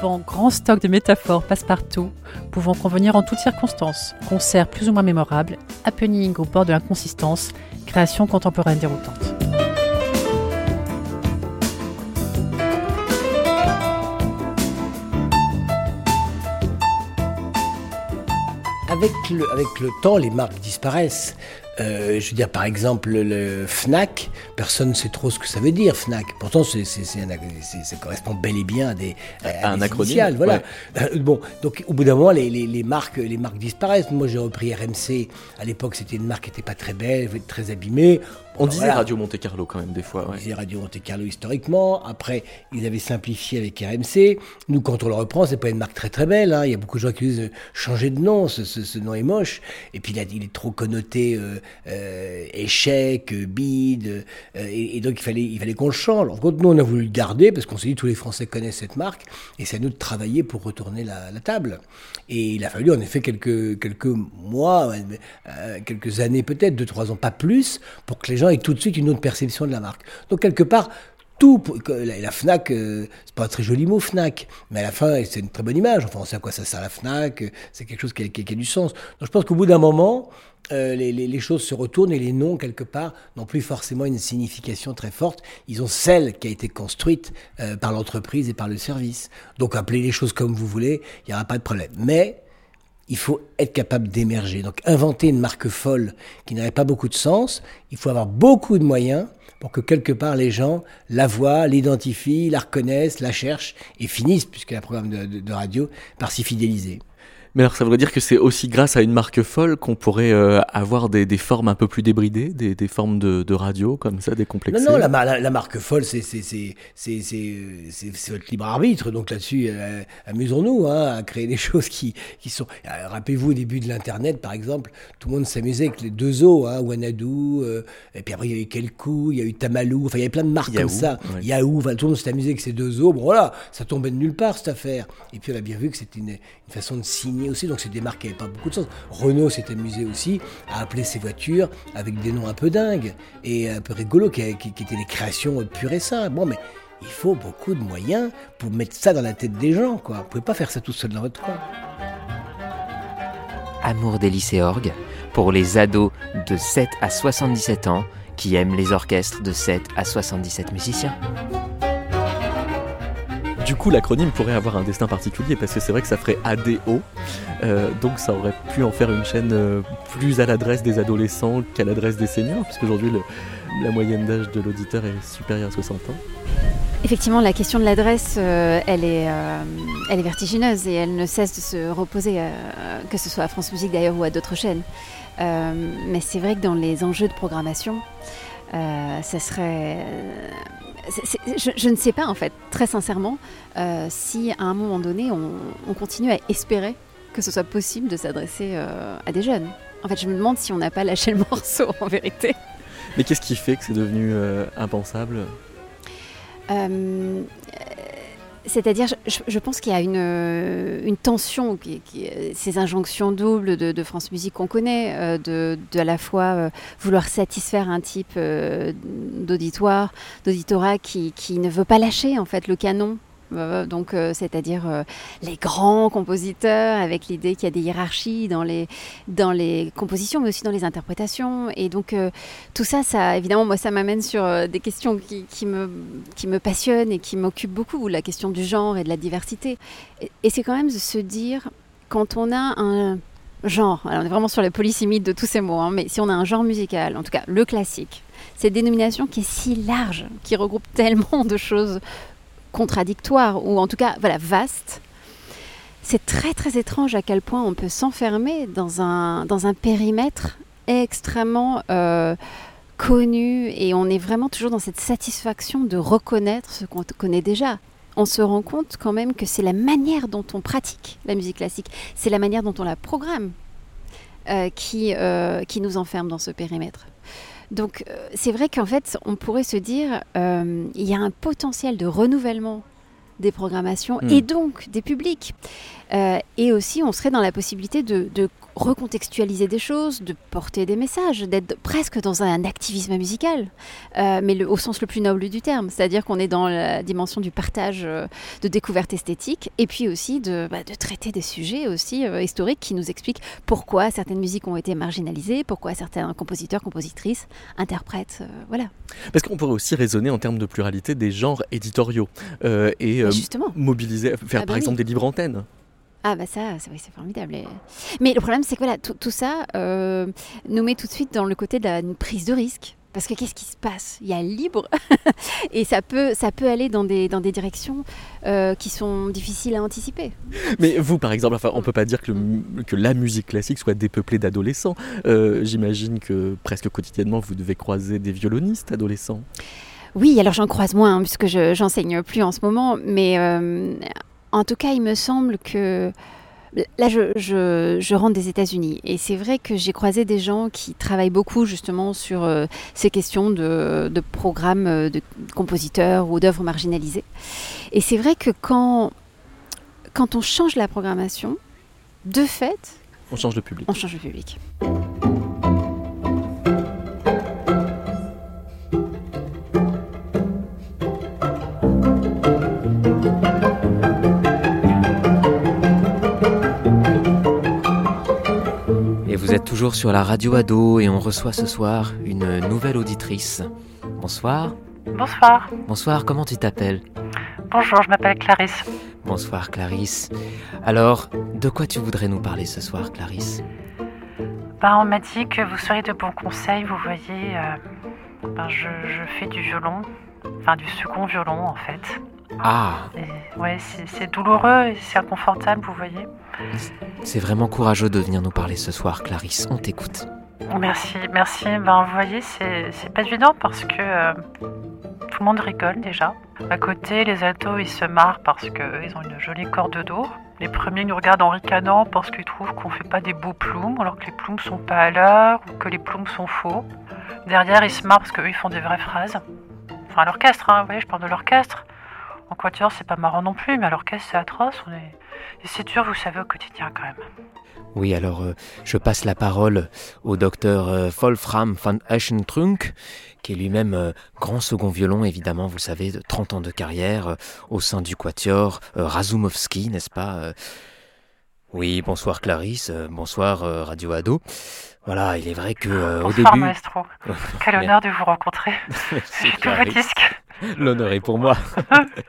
vend grand stock de métaphores passe-partout, pouvant convenir en toutes circonstances, concerts plus ou moins mémorables, happening au bord de l'inconsistance, création contemporaine déroutante. Avec le, avec le temps, les marques disparaissent. Euh, je veux dire, par exemple, le FNAC, personne ne sait trop ce que ça veut dire, FNAC. Pourtant, c'est, ça correspond bel et bien à des, à un acronyme. Voilà. Euh, bon, donc au bout d'un moment, les, les, les, marques, les marques disparaissent. Moi, j'ai repris RMC. À l'époque, c'était une marque qui n'était pas très belle, très abîmée. On disait Radio Monte Carlo quand même des fois. On disait Radio Monte Carlo historiquement. Après, ils avaient simplifié avec RMC. Nous, quand on le reprend, c'est pas une marque très très belle. Hein. Il y a beaucoup de gens qui disent euh, changer de nom, ce, ce, nom est moche. Et puis là, il est trop connoté euh, euh échec, bide. Euh, et, donc il fallait, il fallait qu'on le change. En contre, nous, on a voulu le garder parce qu'on s'est dit tous les Français connaissent cette marque. Et c'est à nous de travailler pour retourner la, la, table. Et il a fallu en effet quelques, quelques mois, quelques années peut-être, deux, trois ans, pas plus, pour que les gens et tout de suite une autre perception de la marque. Donc quelque part, tout, la, FNAC, euh, c'est pas un très joli mot FNAC, mais à la fin c'est une très bonne image. Enfin, on sait à quoi ça sert la FNAC, c'est quelque chose qui a, du sens. Donc je pense qu'au bout d'un moment, euh, les, choses se retournent et les noms, quelque part, n'ont plus forcément une signification très forte. Ils ont celle qui a été construite euh, par l'entreprise et par le service. Donc appelez les choses comme vous voulez, il n'y aura pas de problème. Mais il faut être capable d'émerger. Donc inventer une marque folle qui n'aurait pas beaucoup de sens, il faut avoir beaucoup de moyens pour que quelque part les gens la voient, l'identifient, la reconnaissent, la cherchent et finissent, puisque un programme de radio, par s'y fidéliser. Mais alors ça voudrait dire que c'est aussi grâce à une marque folle qu'on pourrait euh, avoir des, des, formes un peu plus débridées, des, des formes de, de, radio comme ça, décomplexées Non, non, la, la, marque folle, c'est votre libre arbitre. Donc là-dessus, euh, amusons-nous hein, à créer des choses qui, qui sont... Euh, rappelez-vous au début de l'Internet, par exemple, tout le monde s'amusait avec les deux os, hein, Wanadu, et puis après il y a eu Kelkou, il y a eu Tamalou, enfin il y avait plein de marques comme ça. Yahoo, enfin, tout le monde s'est amusé avec ces deux os. Bon voilà, ça tombait de nulle part cette affaire. Et puis on a bien vu que c'était une, une façon de signer aussi, donc c'est des marques qui n'avaient pas beaucoup de sens. Renault s'est amusé aussi à appeler ses voitures avec des noms un peu dingues et un peu rigolos, qui, étaient des créations pures et simples. Bon, mais il faut beaucoup de moyens pour mettre ça dans la tête des gens. Quoi. Vous pouvez pas faire ça tout seul dans votre coin. Amour des lycées orgues pour les ados de 7 à 77 ans qui aiment les orchestres de 7 à 77 musiciens. Du coup, l'acronyme pourrait avoir un destin particulier parce que c'est vrai que ça ferait ADO, euh, donc ça aurait pu en faire une chaîne euh, plus à l'adresse des adolescents qu'à l'adresse des seniors, puisqu'aujourd'hui la moyenne d'âge de l'auditeur est supérieure à 60 ans. Effectivement, la question de l'adresse, euh, elle, est, elle est vertigineuse et elle ne cesse de se reposer, que ce soit à France Musique d'ailleurs ou à d'autres chaînes. Mais c'est vrai que dans les enjeux de programmation, ça serait. Je, je ne sais pas en fait, très sincèrement, euh, si à un moment donné on, on continue à espérer que ce soit possible de s'adresser euh, à des jeunes. En fait, je me demande si on n'a pas lâché le morceau en vérité. Mais qu'est-ce qui fait que c'est devenu euh, impensable? C'est-à-dire, je, pense qu'il y a une, euh, tension, euh, ces injonctions doubles de, France Musique qu'on connaît, euh, de, à la fois vouloir satisfaire un type d'auditoire, d'auditorat qui, qui ne veut pas lâcher en fait le canon. Euh, donc, euh, c'est-à-dire euh, les grands compositeurs, avec l'idée qu'il y a des hiérarchies dans les, dans les compositions, mais aussi dans les interprétations. Et donc, tout ça, ça, évidemment, moi, ça m'amène sur des questions qui, me, qui me passionnent et qui m'occupent beaucoup, la question du genre et de la diversité. Et, c'est quand même de se dire, quand on a un genre, alors on est vraiment sur la polysémie de tous ces mots, hein, mais si on a un genre musical, en tout cas le classique, cette dénomination qui est si large, qui regroupe tellement de choses contradictoires, ou en tout cas, voilà, vastes, c'est très très étrange à quel point on peut s'enfermer dans un, dans un périmètre extrêmement euh, connu et on est vraiment toujours dans cette satisfaction de reconnaître ce qu'on connaît déjà. On se rend compte quand même que c'est la manière dont on pratique la musique classique, c'est la manière dont on la programme euh, qui, euh, qui nous enferme dans ce périmètre. Donc euh, c'est vrai qu'en fait, on pourrait se dire, euh, il y a un potentiel de renouvellement des programmations Mm. et donc des publics. Euh, et aussi, on serait dans la possibilité de, de recontextualiser des choses, de porter des messages, d'être presque dans un activisme musical, euh, mais le- au sens le plus noble du terme. C'est-à-dire qu'on est dans la dimension du partage euh, de découvertes esthétiques et puis aussi de, bah, de traiter des sujets aussi euh, historiques qui nous expliquent pourquoi certaines musiques ont été marginalisées, pourquoi certains compositeurs, compositrices, interprètes, voilà. Parce qu'on pourrait aussi raisonner en termes de pluralité des genres éditoriaux et mobiliser, faire Ah bah par oui. exemple des livres antennes. Ah bah ça, c'est oui, c'est formidable. Mais le problème, c'est que voilà, tout, tout ça euh, nous met tout de suite dans le côté de la prise de risque. Parce que qu'est-ce qui se passe? Il y a libre et ça peut, ça peut aller dans des, dans des directions euh, qui sont difficiles à anticiper. Mais vous, par exemple, enfin, on peut pas dire que, le- que la musique classique soit dépeuplée d'adolescents. Euh, J'imagine que presque quotidiennement, vous devez croiser des violonistes adolescents. Oui, alors j'en croise moins, hein, puisque je j'enseigne plus en ce moment, mais euh, en tout cas, il me semble que là, je, je, je rentre des États-Unis, et c'est vrai que j'ai croisé des gens qui travaillent beaucoup justement sur euh, ces questions de, de programmes euh, de compositeurs ou d'œuvres marginalisées. Et c'est vrai que quand, quand on change la programmation, de fait, On change de public. on change le public. Vous êtes toujours sur la radio ado et on reçoit ce soir une nouvelle auditrice. Bonsoir. Bonsoir. Bonsoir, comment tu t'appelles? Bonjour, je m'appelle Clarisse. Bonsoir Clarisse. Alors, de quoi tu voudrais nous parler ce soir Clarisse? Ben, on m'a dit que vous seriez de bons conseils. Vous voyez, euh, ben, je, je fais du violon, enfin du second violon en fait. Ah, Et, ouais, c'est douloureux et c'est inconfortable, vous voyez. c'est vraiment courageux de venir nous parler ce soir Clarisse, on t'écoute. Merci, merci. Ben, vous voyez, c'est pas évident parce que euh, tout le monde rigole déjà. À côté, les ados, ils se marrent parce qu'ils ont une jolie corde d'eau. Les premiers nous regardent en ricanant parce qu'ils trouvent qu'on fait pas des beaux ploums alors que les ploums sont pas à l'heure ou que les ploums sont faux. Derrière, ils se marrent parce qu'eux, ils font des vraies phrases. Enfin, l'orchestre, hein, vous voyez, je parle de l'orchestre. En quatuor, c'est pas marrant non plus, mais à l'orchestre, c'est atroce. On est... Et c'est dur, vous savez, au quotidien quand même. Oui, alors euh, je passe la parole au docteur euh, Wolfram van Eschentrunk, qui est lui-même euh, grand second violon, évidemment, vous le savez, de 30 ans de carrière au sein du quatuor Razumovski, n'est-ce pas. Oui, bonsoir Clarisse, bonsoir Radio Ado. Voilà, il est vrai que euh, au Bonsoir, début... maestro. Quel honneur de vous rencontrer. J'ai tous vos disques. L'honneur est pour moi.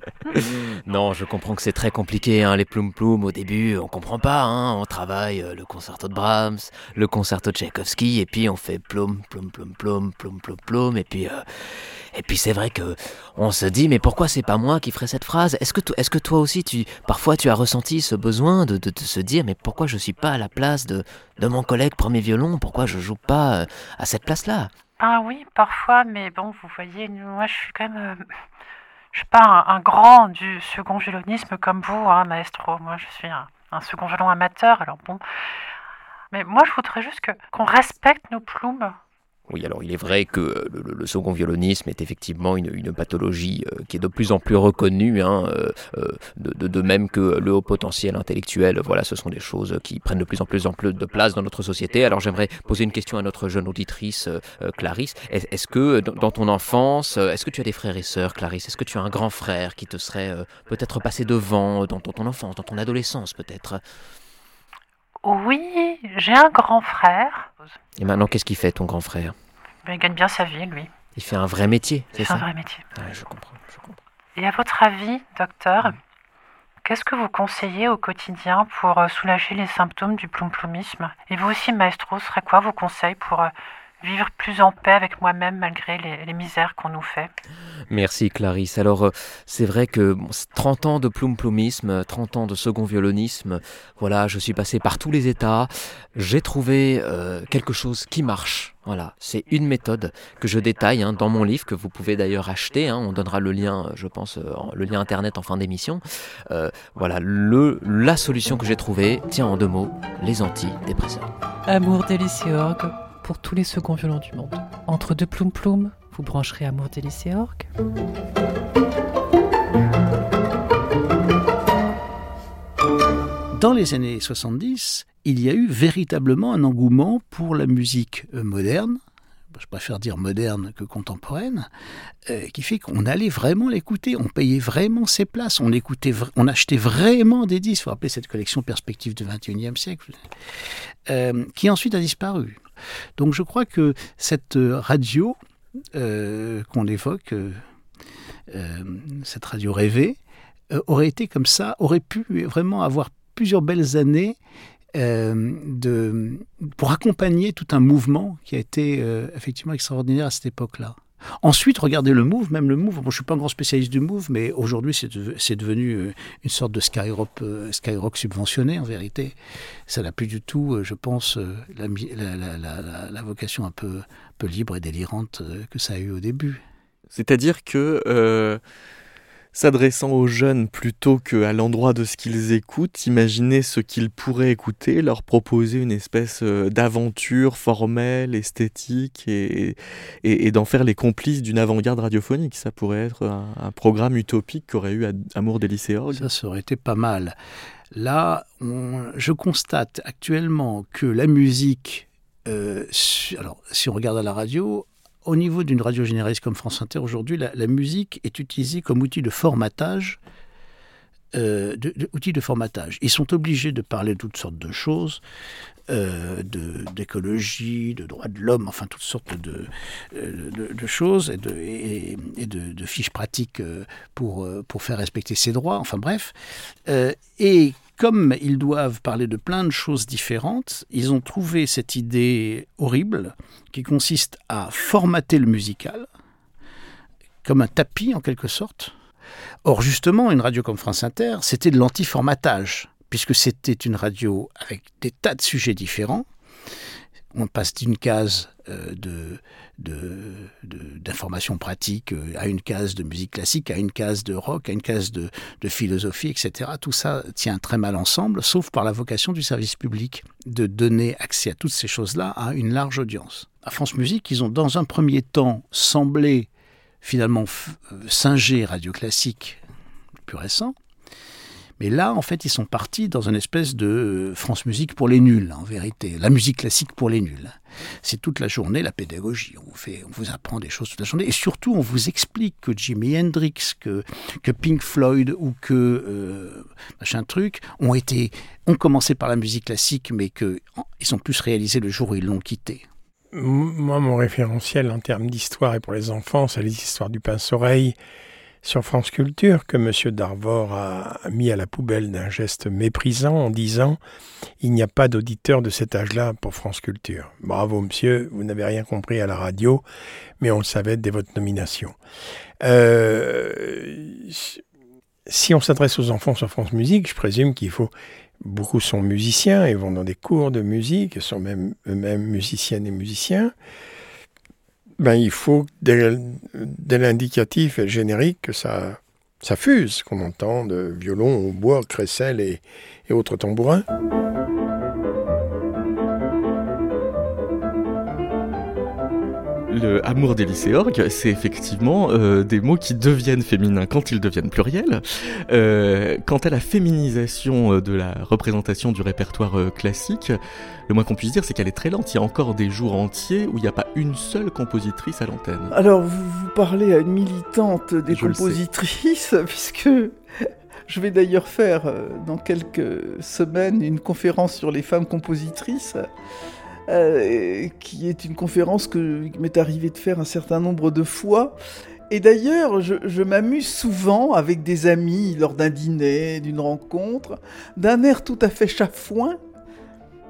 non, je comprends que c'est très compliqué, hein, les ploum ploum au début, on comprend pas, hein, on travaille euh, le concerto de Brahms, le concerto de Tchaïkovski, et puis on fait ploum, ploum, ploum, ploum, ploum, ploum, ploum, et puis, euh, puis c'est vrai que on se dit, mais pourquoi c'est pas moi qui ferais cette phrase? Est-ce que, toi aussi, tu, parfois tu as ressenti ce besoin de, de, se dire, mais pourquoi je suis pas à la place de, de mon collègue premier violon? Pourquoi je joue pas euh, à cette place-là? Ah oui, parfois, mais bon, vous voyez, moi je suis quand même. euh, je suis pas un, grand du second violonisme comme vous, hein, maestro. Moi je suis un, second violon amateur, alors bon. Mais moi je voudrais juste qu'on respecte nos plumes. Oui, alors il est vrai que euh, le, second violonisme est effectivement une, pathologie euh, qui est de plus en plus reconnue, hein, euh, de, même que le haut potentiel intellectuel. Voilà, ce sont des choses qui prennent de plus en plus, de place dans notre société. Alors j'aimerais poser une question à notre jeune auditrice, Clarisse. Est- Est-ce que dans ton enfance, est-ce que tu as des frères et sœurs, Clarisse? Est-ce que tu as un grand frère qui te serait peut-être passé devant dans ton enfance, dans ton adolescence peut-être? Oui, j'ai un grand frère. Et maintenant, qu'est-ce qu'il fait ton grand frère? Mais il gagne bien sa vie, lui. Il fait un vrai métier, c'est ça un vrai métier. Ouais, je comprends. je comprends. Et à votre avis, docteur, qu'est-ce que vous conseillez au quotidien pour euh, soulager les symptômes du ploum-ploumisme Et vous aussi, maestro, ce serait quoi vos conseils pour euh, vivre plus en paix avec moi-même malgré les, les misères qu'on nous fait Merci Clarisse. Alors euh, c'est vrai que bon, c'est 30 ans de ploum-ploumisme, euh, 30 ans de second violonisme, voilà, je suis passé par tous les états, j'ai trouvé euh, quelque chose qui marche. Voilà, c'est une méthode que je détaille hein, dans mon livre que vous pouvez d'ailleurs acheter. hein, on donnera le lien, euh, je pense, euh, le lien internet en fin d'émission. Euh, voilà, le, la solution que j'ai trouvée tient en deux mots les antidépresseurs. Amour et orgue pour tous les seconds violons du monde. Entre deux ploum ploum, vous brancherez Amour délice et orgue. Dans les années 70, il y a eu véritablement un engouement pour la musique euh, moderne, je préfère dire moderne que contemporaine, euh, qui fait qu'on allait vraiment l'écouter, on payait vraiment ses places, on écoutait, on achetait vraiment des disques. Il faut rappeler cette collection Perspective du XXIe siècle, euh, qui ensuite a disparu. Donc je crois que cette euh, radio euh, qu'on évoque, euh, cette radio rêvée, aurait été comme ça, aurait pu vraiment avoir plusieurs belles années pour accompagner tout un mouvement qui a été effectivement extraordinaire à cette époque-là. Ensuite, regardez le move, même le move. Bon, je ne suis pas un grand spécialiste du move, mais aujourd'hui, c'est de- c'est devenu euh, une sorte de skyrock, euh, skyrock subventionné, en vérité. Ça n'a plus du tout, euh, je pense, la, vocation un peu, libre et délirante que ça a eu au début. C'est-à-dire que s'adressant aux jeunes plutôt qu'à l'endroit de ce qu'ils écoutent, imaginer ce qu'ils pourraient écouter, leur proposer une espèce euh, d'aventure formelle, esthétique et, d'en faire les complices d'une avant-garde radiophonique. Ça pourrait être un, programme utopique qu'aurait eu Amour des lycéorgues. Ça, ça aurait été pas mal. Là, je constate actuellement que la musique, euh, alors si on regarde à la radio, au niveau d'une radio généraliste comme France Inter, aujourd'hui, la, musique est utilisée comme outil de formatage. euh, de, formatage. Ils sont obligés de parler de toutes sortes de choses, euh, d'écologie, de, droits de l'homme, enfin toutes sortes de, euh, de, choses et de, fiches pratiques euh, pour, euh, pour faire respecter ses droits, enfin bref. Et comme ils doivent parler de plein de choses différentes, ils ont trouvé cette idée horrible qui consiste à formater le musical comme un tapis en quelque sorte. Or justement, une radio comme France Inter, c'était de l'anti-formatage, puisque c'était une radio avec des tas de sujets différents. On passe d'une case euh, de, de, de- d'information pratique euh, à une case de musique classique, à une case de rock, à une case de, philosophie, etc. Tout ça tient très mal ensemble, sauf par la vocation du service public de donner accès à toutes ces choses-là à une large audience. À France Musique, ils ont dans un premier temps semblé finalement euh, singer Radio Classique plus récent. Mais là, en fait, ils sont partis dans une espèce de euh, France Musique pour les nuls, en vérité. La musique classique pour les nuls. C'est toute la journée la pédagogie. On vous, apprend des choses toute la journée. Et surtout, on vous explique que Jimi Hendrix, que, que Pink Floyd ou que euh, machin truc ont été, ont commencé par la musique classique, mais qu'ils sont plus réalisés le jour où ils l'ont quitté. Moi, mon référentiel en termes d'histoire et pour les enfants, c'est les histoires du pince-oreille sur France Culture que M. Darvor a mis à la poubelle d'un geste méprisant en disant Il n'y a pas d'auditeur de cet âge-là pour France Culture. Bravo, monsieur, vous n'avez rien compris à la radio, mais on le savait dès votre nomination. Euh, si on s'adresse aux enfants sur France Musique, je présume qu'il faut. Beaucoup sont musiciens et vont dans des cours de musique, sont même eux-mêmes musiciennes et musiciens ben, il faut, dès, l'indicatif et le générique, que ça, ça fuse, qu'on entende violon, bois, crécelle et autres tambourins. Le amour des lycéorgues, c'est effectivement euh, des mots qui deviennent féminins quand ils deviennent pluriels. Euh, quant à la féminisation euh, de la représentation du répertoire classique, le moins qu'on puisse dire, c'est qu'elle est très lente. Il y a encore des jours entiers où il n'y a pas une seule compositrice à l'antenne. Alors, vous, vous, parlez à une militante des compositrices, puisque je vais d'ailleurs faire dans quelques semaines une conférence sur les femmes compositrices. Euh, qui est une conférence que m'est arrivé de faire un certain nombre de fois. Et d'ailleurs, je, m'amuse souvent avec des amis lors d'un dîner, d'une rencontre, d'un air tout à fait chafouin.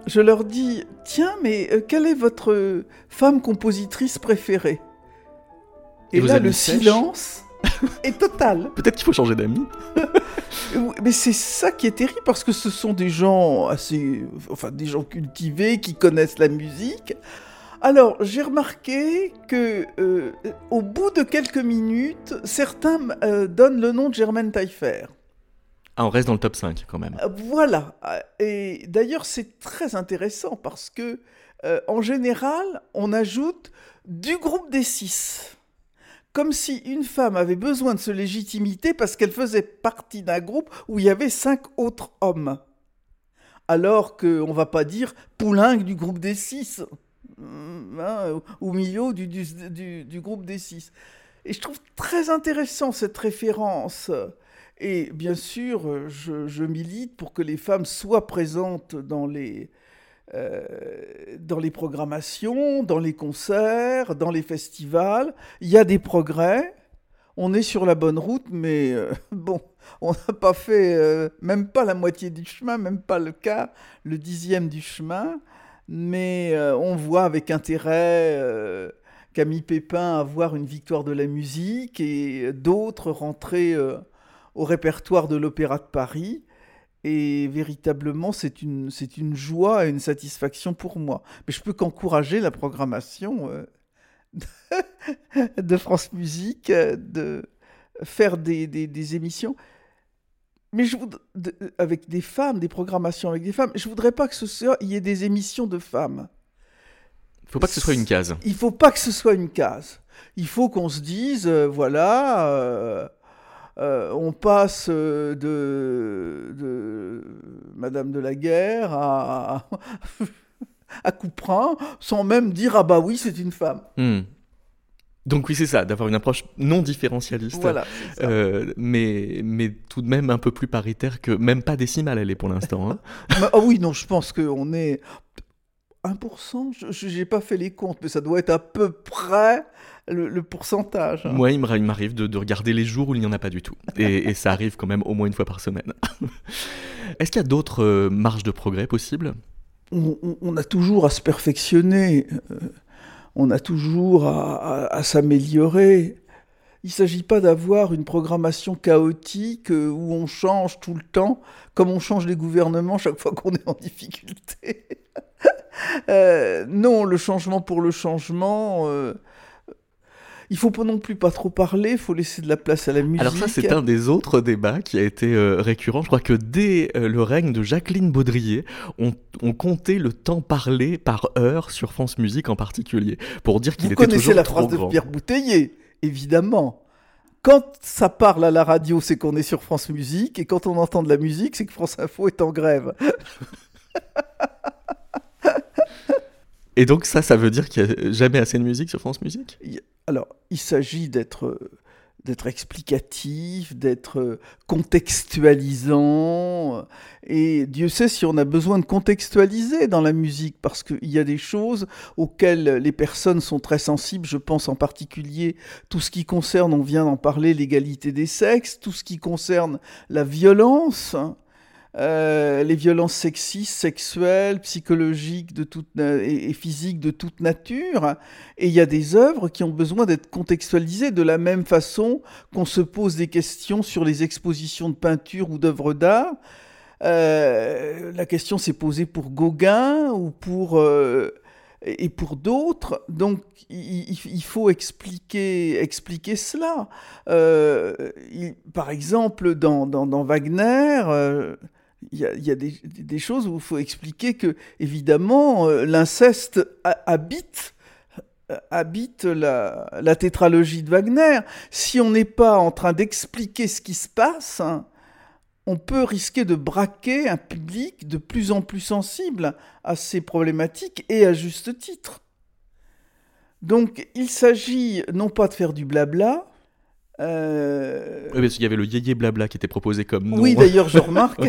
Je leur dis Tiens, mais euh, quelle est votre femme compositrice préférée? Et, là, le silence est total. Peut-être qu'il faut changer d'amis. Mais c'est ça qui est terrible parce que ce sont des gens assez, enfin des gens cultivés qui connaissent la musique. Alors j'ai remarqué que euh, au bout de quelques minutes, certains euh, donnent le nom de Germaine Taillefer. Ah, on reste dans le top 5 quand même. Euh, voilà. Et d'ailleurs, c'est très intéressant parce que, en général, on ajoute du groupe des six comme si une femme avait besoin de se légitimité parce qu'elle faisait partie d'un groupe où il y avait cinq autres hommes. Alors qu'on ne va pas dire Poulingue du groupe des six, hein, ou Millot du, du, groupe des six. Et je trouve très intéressant cette référence. Et bien sûr, je milite pour que les femmes soient présentes dans les, euh, dans les programmations, dans les concerts, dans les festivals. Il y a des progrès. On est sur la bonne route, mais euh, bon, on n'a pas fait euh, même pas la moitié du chemin, même pas le quart, le dixième du chemin. Mais on voit avec intérêt Camille Pépin avoir une victoire de la musique et d'autres rentrer au répertoire de l'Opéra de Paris. Et véritablement, c'est une, c'est une joie et une satisfaction pour moi. Mais je peux qu'encourager la programmation euh, de, France Musique, euh, de faire des, des, émissions. Mais je avec des femmes, des programmations avec des femmes. Je voudrais pas que ce soit, il y ait des émissions de femmes. Il faut pas que ce soit une case. Il faut pas que ce soit une case. Il faut qu'on se dise, euh, voilà euh, on passe euh, de, Madame de la Guerre à, à Couperin sans même dire ah bah oui c'est une femme. Hmm. Donc oui c'est ça, d'avoir une approche non différentialiste, euh, mais, mais tout de même un peu plus paritaire que même pas décimale elle est pour l'instant. Hein. ah oui non je pense qu'on est 1%, je n'ai pas fait les comptes, mais ça doit être à peu près le, pourcentage. Moi, il m'arrive de, regarder les jours où il n'y en a pas du tout. Et, ça arrive quand même au moins une fois par semaine. Est-ce qu'il y a d'autres euh, marges de progrès possibles? On, a toujours à se perfectionner, euh, on a toujours à, s'améliorer. Il ne s'agit pas d'avoir une programmation chaotique euh, où on change tout le temps, comme on change les gouvernements chaque fois qu'on est en difficulté. non, le changement pour le changement, il faut pas non plus pas trop parler, il faut laisser de la place à la musique. Alors ça, c'est un des autres débats qui a été euh, récurrent. Je crois que dès euh, le règne de Jacqueline Baudrier, on, comptait le temps parlé par heure sur France Musique en particulier, pour dire qu'il était toujours trop Vous connaissez la phrase de Pierre Bouteiller, évidemment. quand ça parle à la radio, c'est qu'on est sur France Musique, et quand on entend de la musique, c'est que France Info est en grève. Et donc ça, ça veut dire qu'il n'y a jamais assez de musique sur France Musique? Alors, il s'agit d'être d'être explicatif, d'être contextualisant. Et Dieu sait si on a besoin de contextualiser dans la musique, parce qu'il y a des choses auxquelles les personnes sont très sensibles. Je pense en particulier tout ce qui concerne, on vient d'en parler, l'égalité des sexes, tout ce qui concerne la violence. Euh, les violences sexistes, sexuelles, psychologiques et, physiques de toute nature. Et il y a des œuvres qui ont besoin d'être contextualisées de la même façon qu'on se pose des questions sur les expositions de peinture ou d'œuvres d'art. Euh, la question s'est posée pour Gauguin ou pour euh, et pour d'autres. Donc il, faut expliquer, expliquer cela. par exemple, dans, dans Wagner, il y a, des, choses où il faut expliquer que, évidemment, euh, l'inceste habite euh, habite la, tétralogie de Wagner. Si on n'est pas en train d'expliquer ce qui se passe, hein, on peut risquer de braquer un public de plus en plus sensible à ces problématiques et à juste titre. Donc il s'agit non pas de faire du blabla, euh... Oui, parce qu'il y avait le yéyé blabla qui était proposé comme nom. Oui, d'ailleurs, je remarque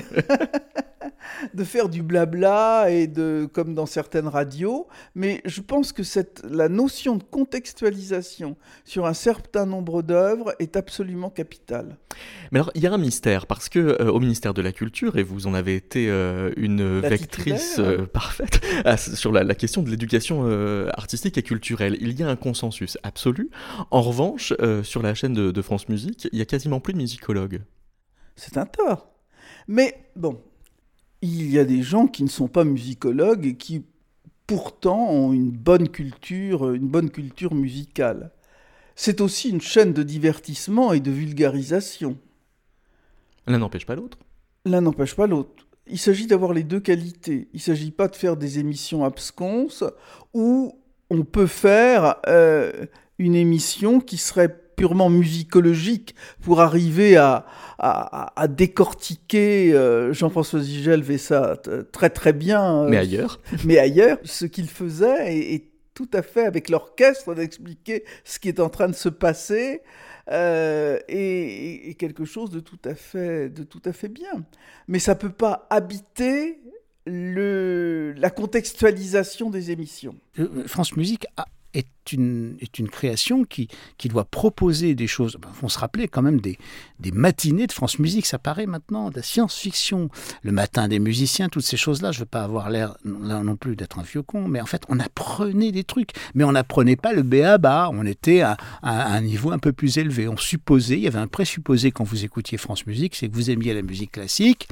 de faire du blabla et de comme dans certaines radios, mais je pense que cette la notion de contextualisation sur un certain nombre d'œuvres est absolument capitale. Mais alors, il y a un mystère parce que euh, au ministère de la Culture et vous en avez été euh, une vectrice euh, parfaite sur la, question de l'éducation artistique et culturelle, il y a un consensus absolu. En revanche, sur la chaîne de, de France Musique, il y a quasiment plus de musicologues. C'est un tort. Mais bon, il y a des gens qui ne sont pas musicologues et qui pourtant ont une bonne culture, une bonne culture musicale. C'est aussi une chaîne de divertissement et de vulgarisation. L'un n'empêche pas l'autre. L'un n'empêche pas l'autre. Il s'agit d'avoir les deux qualités. Il ne s'agit pas de faire des émissions absconses où on peut faire euh, une émission qui serait purement musicologique pour arriver à, à, décortiquer. Euh, Jean-François Zigel fait ça très très bien. Euh, mais ailleurs. mais ailleurs, ce qu'il faisait est, tout à fait avec l'orchestre d'expliquer ce qui est en train de se passer. Euh, et, quelque chose de tout à fait, de tout à fait bien. Mais ça peut pas habiter le, la contextualisation des émissions. France Musique a, est une, est une création qui, qui doit proposer des choses. Faut se rappeler quand même des, des matinées de France Musique, ça paraît maintenant, de la science-fiction, le matin des musiciens, toutes ces choses-là. Je ne veux pas avoir l'air non plus d'être un vieux con, mais en fait, on apprenait des trucs. Mais on n'apprenait pas le béaba, on était à, à, un niveau un peu plus élevé. On supposait, il y avait un présupposé quand vous écoutiez France Musique, c'est que vous aimiez la musique classique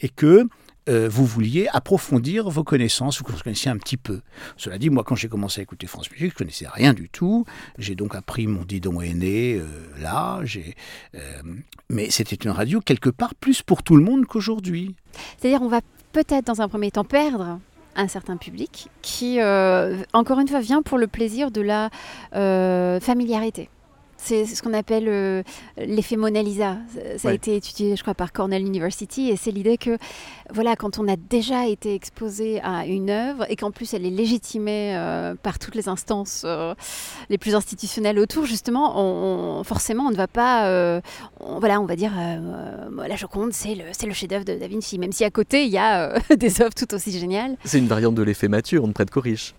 et que euh, vous vouliez approfondir vos connaissances, vous connaissiez un petit peu. Cela dit, moi, quand j'ai commencé à écouter France Musique, je connaissais rien du tout. J'ai donc appris mon didon aîné euh, là. Euh, mais c'était une radio quelque part plus pour tout le monde qu'aujourd'hui. C'est-à-dire, on va peut-être dans un premier temps perdre un certain public qui, encore une fois, vient pour le plaisir de la familiarité. C'est ce qu'on appelle euh, l'effet Mona Lisa. Ça a été étudié, je crois, par Cornell University. Et c'est l'idée que, voilà, quand on a déjà été exposé à une œuvre et qu'en plus elle est légitimée euh, par toutes les instances euh, les plus institutionnelles autour, justement, on, forcément, on ne va pas. voilà, on va dire, la Joconde, c'est le, le chef-d'œuvre de Da Vinci. Même si à côté, il y a des œuvres tout aussi géniales. C'est une variante de l'effet mature, on ne prête qu'aux riches.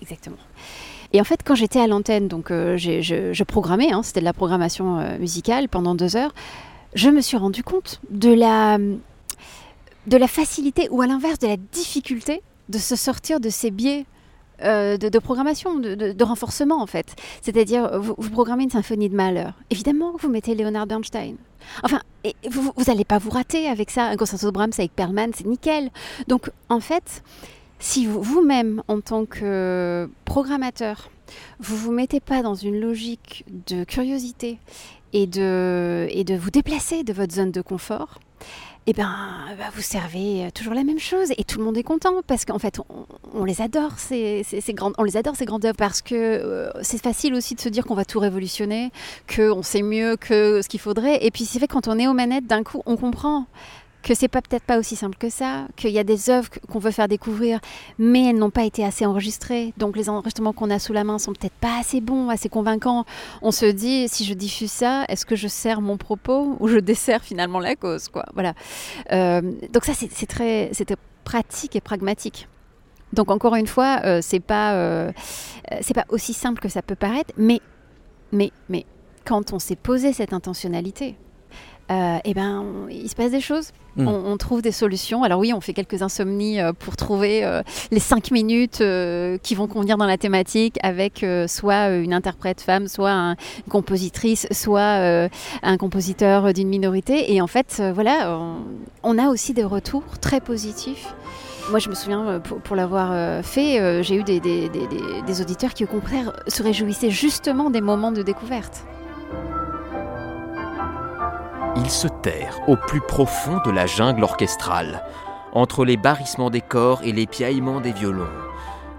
Exactement. Et en fait, quand j'étais à l'antenne, donc euh, je, programmais, hein, c'était de la programmation euh, musicale pendant deux heures, je me suis rendu compte de la, de la facilité, ou à l'inverse, de la difficulté de se sortir de ces biais euh, de, programmation, de, renforcement en fait. C'est-à-dire, vous, programmez une symphonie de malheur. Évidemment, vous mettez Leonard Bernstein. Enfin, vous n'allez pas vous rater avec ça. Un concerto de Brahms avec Perlman, c'est nickel. Donc, en fait, si vous-même, en tant que programmateur, vous vous mettez pas dans une logique de curiosité et de, et de vous déplacer de votre zone de confort, eh ben, bah, vous servez toujours la même chose et tout le monde est content parce qu'en fait, on, les adore ces, grandes, on les adore ces grandes œuvres parce que euh, c'est facile aussi de se dire qu'on va tout révolutionner, qu'on sait mieux que ce qu'il faudrait. Et puis c'est fait quand on est aux manettes, d'un coup, on comprend que c'est pas peut-être pas aussi simple que ça, qu'il y a des œuvres qu'on veut faire découvrir, mais elles n'ont pas été assez enregistrées. Donc les enregistrements qu'on a sous la main sont peut-être pas assez bons, assez convaincants. On se dit, si je diffuse ça, est-ce que je sers mon propos ou je desserre finalement la cause. Voilà. Euh, donc ça, c'est très, c'était pratique et pragmatique. Donc encore une fois, euh, c'est pas, euh, c'est pas aussi simple que ça peut paraître, mais, mais, mais quand on s'est posé cette intentionnalité, euh, eh ben, il se passe des choses. Hmm. On, trouve des solutions. Alors oui, on fait quelques insomnies euh, pour trouver euh, les cinq minutes qui vont convenir dans la thématique avec soit une interprète femme, soit une compositrice, soit un compositeur d'une minorité. Et en fait, voilà, on, a aussi des retours très positifs. Moi, je me souviens, pour, l'avoir fait, j'ai eu des, des auditeurs qui, au contraire, se réjouissaient justement des moments de découverte. Il se terre au plus profond de la jungle orchestrale, entre les barrissements des corps et les piaillements des violons.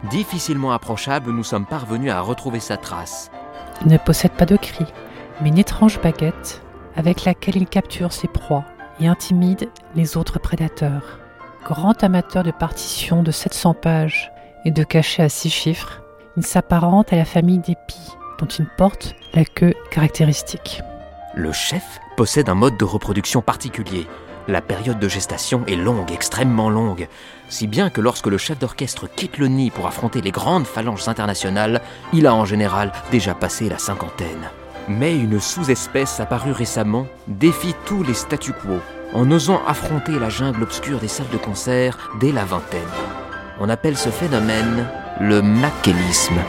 Difficilement approchable, nous sommes parvenus à retrouver sa trace. Il ne possède pas de cri, mais une étrange baguette avec laquelle il capture ses proies et intimide les autres prédateurs. Grand amateur de partitions de 700 pages et de cachets à 6 chiffres, il s'apparente à la famille des pies, dont il porte la queue caractéristique. Le chef possède un mode de reproduction particulier. La période de gestation est longue, extrêmement longue, si bien que lorsque le chef d'orchestre quitte le nid pour affronter les grandes phalanges internationales, il a en général déjà passé la cinquantaine. Mais une sous-espèce apparue récemment défie tous les statu quo en osant affronter la jungle obscure des salles de concert dès la vingtaine. On appelle ce phénomène le maquélisme.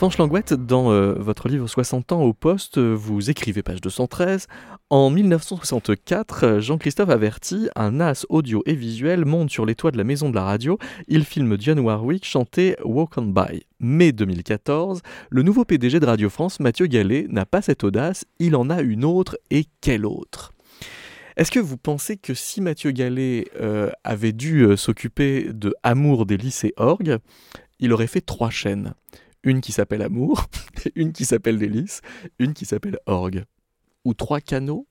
Franche Langouette, dans euh, votre livre 60 ans au poste, vous écrivez page 213. En 1964, Jean-Christophe Averti, un as audio et visuel, monte sur les toits de la maison de la radio. Il filme Dionne Warwick chanter Walk on By. Mai 2014, le nouveau PDG de Radio France, Mathieu Gallet, n'a pas cette audace, il en a une autre, et quelle autre? Est-ce que vous pensez que si Mathieu Gallet euh, avait dû euh, s'occuper de Amour des lycées Orgue, il aurait fait trois chaînes? Une qui s'appelle Amour, une qui s'appelle Délice, une qui s'appelle Orgue. Ou trois canaux?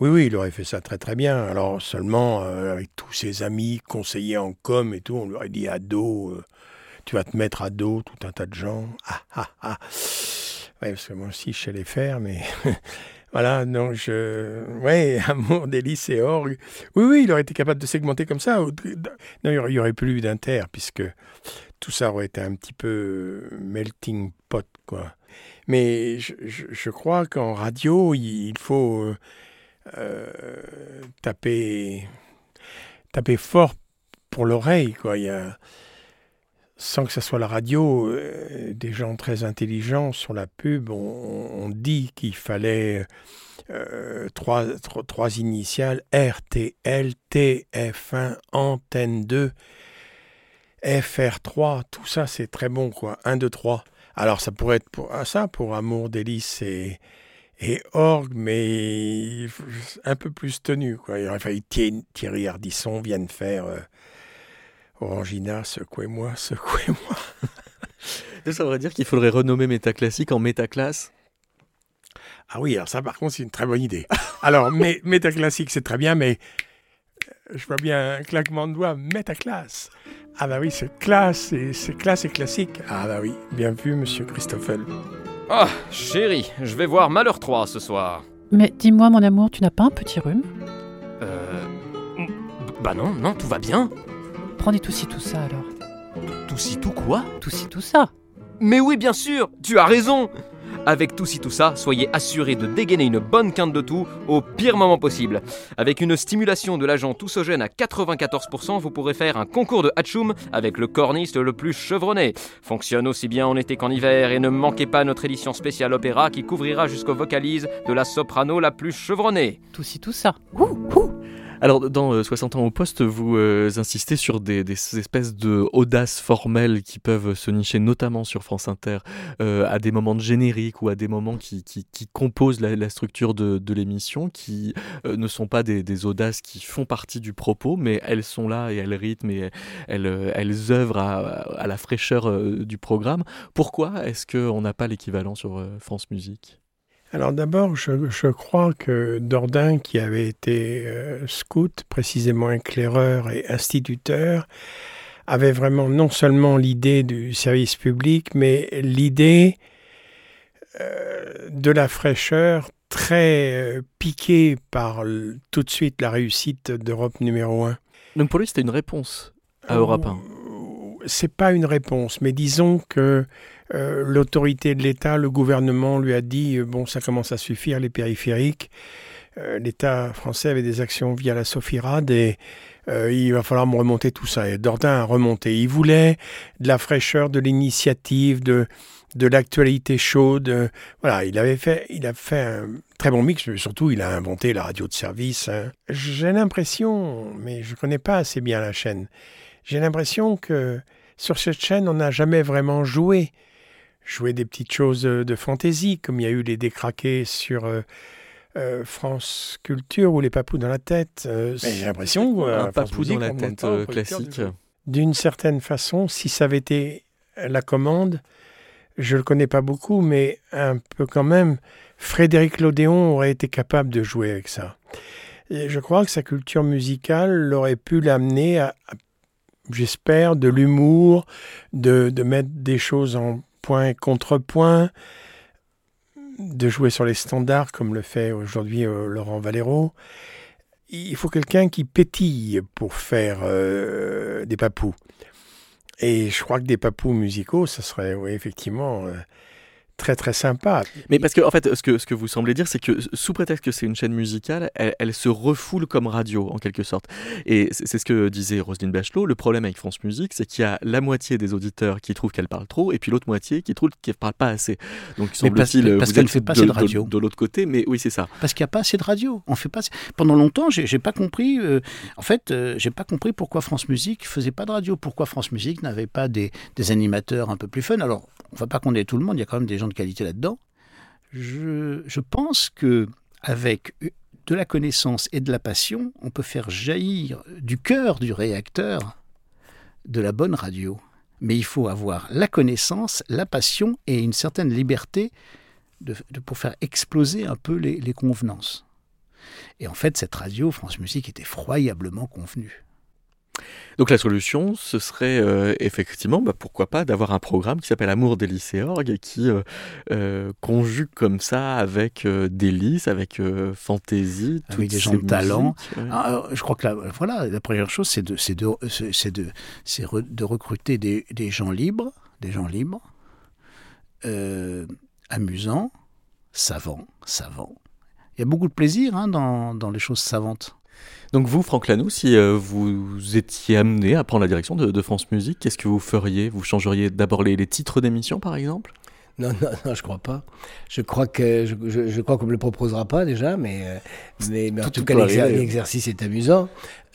Oui, oui, il aurait fait ça très très bien. Alors seulement, euh, avec tous ses amis, conseillers en com et tout, on lui aurait dit à dos, euh, tu vas te mettre à dos tout un tas de gens. Ah, ah, ah. Ouais, parce que moi aussi, je sais faire, mais voilà, donc je... Ouais, amour, délice et orgue. Oui, oui, il aurait été capable de segmenter comme ça. Non, il y aurait plus d'inter, puisque tout ça aurait été un petit peu melting pot, quoi. Mais je, crois qu'en radio, il, faut euh, taper, taper fort pour l'oreille, quoi. Il y a, sans que ce soit la radio, euh, des gens très intelligents sur la pub ont, dit qu'il fallait euh, trois, trois, initiales RTL, TF1, Antenne 2 FR3, tout ça c'est très bon quoi. 1, 2, 3. Alors ça pourrait être pour ah, ça, pour Amour, Délice et, et Orgue, mais un peu plus tenu quoi. Il aurait fallu Thierry Ardisson vienne faire euh, Orangina, secouez-moi, secouez-moi. ça voudrait dire qu'il faudrait renommer Métaclassique en Métaclasse? Ah oui, alors ça par contre c'est une très bonne idée. Alors Métaclassique c'est très bien, mais je vois bien un claquement de doigts, Métaclasse. Ah bah oui, c'est classe, c'est classe et classique. Ah bah oui, bien vu, monsieur Christoffel. Ah, chérie, je vais voir Malheur 3 ce soir. Mais dis-moi, mon amour, tu n'as pas un petit rhume? Euh... Bah non, non, tout va bien. Prends des tout ci tout ça alors. Tout ci tout quoi? Tout ci tout ça. Mais oui, bien sûr, tu as raison avec tout ci tout ça, soyez assurés de dégainer une bonne quinte de tout au pire moment possible. Avec une stimulation de l'agent toussogène à 94%, vous pourrez faire un concours de hatchoum avec le corniste le plus chevronné. Fonctionne aussi bien en été qu'en hiver et ne manquez pas notre édition spéciale opéra qui couvrira jusqu'aux vocalises de la soprano la plus chevronnée. Tout ci tout ça. Alors, dans 60 ans au poste, vous insistez sur des, espèces de formelles qui peuvent se nicher notamment sur France Inter à des moments de générique ou à des moments qui, composent la, structure de, l'émission, qui ne sont pas des, audaces qui font partie du propos, mais elles sont là et elles rythment et elles, elles œuvrent à, à la fraîcheur du programme. Pourquoi est-ce qu'on n'a pas l'équivalent sur France Musique? Alors d'abord, je, crois que Dordain, qui avait été euh, scout, précisément éclaireur et instituteur, avait vraiment non seulement l'idée du service public, mais l'idée euh, de la fraîcheur très euh, piquée par tout de suite la réussite d'Europe numéro un. Donc pour lui, c'était une réponse à Europe 1 C'est pas une réponse, mais disons que euh, l'autorité de l'État, le gouvernement lui a dit euh, bon, ça commence à suffire, les périphériques. Euh, L'État français avait des actions via la Sophirade et il va falloir me remonter tout ça. Et Dordain a remonté. Il voulait de la fraîcheur, de l'initiative, de, de l'actualité chaude. Voilà, il avait fait, il a fait un très bon mix, surtout il a inventé la radio de service. Hein. J'ai l'impression, mais je ne connais pas assez bien la chaîne, j'ai l'impression que sur cette chaîne, on n'a jamais vraiment joué jouer des petites choses euh, de fantaisie, comme il y a eu les décraqués sur euh, euh, France Culture ou les papous dans la tête. J'ai l'impression. Un papou dans la tête classique. D'une certaine façon, si ça avait été la commande, je ne le connais pas beaucoup, mais un peu quand même, Frédéric Lodéon aurait été capable de jouer avec ça. Et je crois que sa culture musicale l'aurait pu l'amener à, j'espère, de l'humour, de, de, mettre des choses en point et contrepoint, de jouer sur les standards comme le fait aujourd'hui euh, Laurent Valero. Il faut quelqu'un qui pétille pour faire euh, des papous. Et je crois que des papous musicaux, ça serait oui, effectivement euh, très très sympa. Mais parce que en fait, ce que, ce que vous semblez dire, c'est que sous prétexte que c'est une chaîne musicale, elle, se refoule comme radio en quelque sorte. Et c'est ce que disait Roselyne Bachelot. Le problème avec France Musique, c'est qu'il y a la moitié des auditeurs qui trouvent qu'elle parle trop, et puis l'autre moitié qui trouvent qu'elle parle pas assez. Donc semble-t-il, parce, qu'elle fait pas assez de radio. De, l'autre côté, mais oui, c'est ça. Parce qu'il n'y a pas assez de radio. On fait pas. Pendant longtemps, j'ai pas compris. Euh, en fait, euh, j'ai pas compris pourquoi France Musique faisait pas de radio. Pourquoi France Musique n'avait pas des, des animateurs un peu plus fun. Alors, on ne va pas condamner tout le monde. Il y a quand même des gens de qualité là-dedans. Je, pense que avec de la connaissance et de la passion, on peut faire jaillir du cœur du réacteur de la bonne radio. Mais il faut avoir la connaissance, la passion et une certaine liberté pour faire exploser un peu les, les convenances. Et en fait, cette radio, France Musique, est effroyablement convenue. Donc la solution, ce serait euh, effectivement, bah, pourquoi pas, d'avoir un programme qui s'appelle Amour des lycées-org et qui euh, euh, conjugue comme ça avec délice, avec fantaisie, avec des gens de talent. Ah, je crois que la, voilà, la première chose, c'est de, de, de, de recruter des, des, gens libres, des gens libres, amusants, savants, savants. Il y a beaucoup de plaisir hein, dans, dans les choses savantes. Donc vous, Franck Lanou, si euh, vous étiez amené à prendre la direction de, France Musique, qu'est-ce que vous feriez? Vous changeriez d'abord les, titres d'émission, par exemple? Non, non, non, je crois pas. Je crois que je, je, crois qu'on me le proposera pas déjà, mais euh, mais, en tout, cas l'exercice est amusant.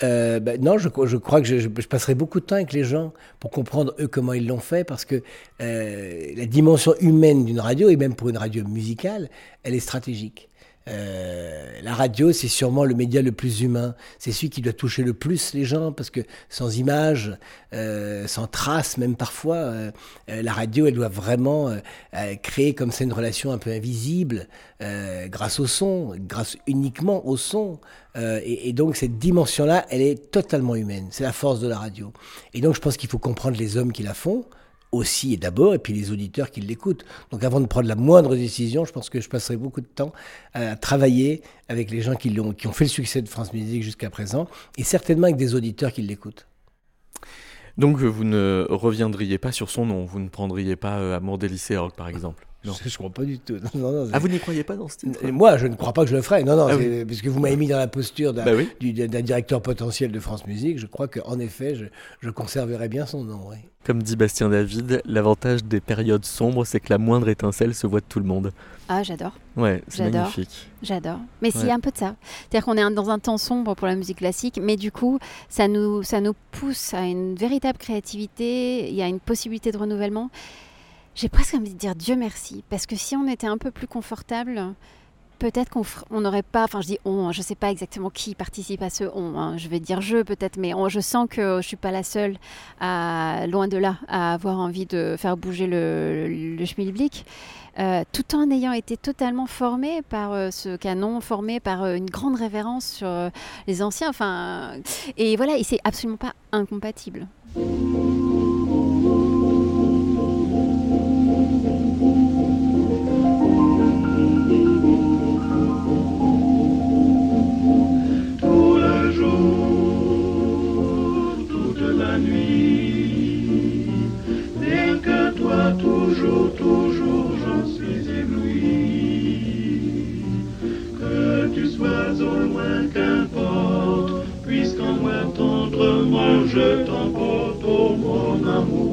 Euh, ben, non, je, je, crois que je, je, passerai beaucoup de temps avec les gens pour comprendre eux comment ils l'ont fait, parce que la dimension humaine d'une radio et même pour une radio musicale, elle est stratégique. Euh, la radio, c'est sûrement le média le plus humain. C'est celui qui doit toucher le plus les gens, parce que sans images, euh, sans traces, même parfois, euh, la radio, elle doit vraiment créer comme ça une relation un peu invisible, grâce au son, grâce uniquement au son. Et, et, donc cette dimension-là, elle est totalement humaine. C'est la force de la radio. Et donc je pense qu'il faut comprendre les hommes qui la font aussi et d'abord, et puis les auditeurs qui l'écoutent. Donc avant de prendre la moindre décision, je pense que je passerai beaucoup de temps à travailler avec les gens qui, ont, qui ont fait le succès de France Musique jusqu'à présent, et certainement avec des auditeurs qui l'écoutent. Donc vous ne reviendriez pas sur son nom, vous ne prendriez pas euh, Amour des lycéologues par exemple? Non. Je ne crois pas du tout. Non, non, ah, vous n'y croyez pas dans ce titre Moi, je ne crois pas que je le ferai. Non, non, Ah oui. parce que vous m'avez mis dans la posture d'un Bah oui. du- d'un directeur potentiel de France Musique. Je crois qu'en effet, je, je conserverai bien son nom. oui. Comme dit Bastien David, l'avantage des périodes sombres, c'est que la moindre étincelle se voit de tout le monde. Ah, j'adore. Ouais, c'est J'adore. magnifique. J'adore. Mais Ouais. c'est un peu de ça. C'est-à-dire qu'on est dans un temps sombre pour la musique classique, mais du coup, ça nous, ça nous pousse à une véritable créativité, il y a une possibilité de renouvellement. J'ai presque envie de dire Dieu merci, parce que si on était un peu plus confortable, peut-être qu'on n'aurait pas, enfin je dis on, hein, je ne sais pas exactement qui participe à ce on, hein, je vais dire je peut-être, mais je sens que je ne suis pas la seule, loin de là, à avoir envie de faire bouger le, le, le schmilblick. Euh, tout en ayant été totalement formé par euh, ce canon, formé par euh, une grande révérence sur les anciens. Enfin, et voilà, et c'est absolument pas incompatible. au loin, qu'importe, puisqu'en moi tendrement je t'emporte, ô oh, mon amour.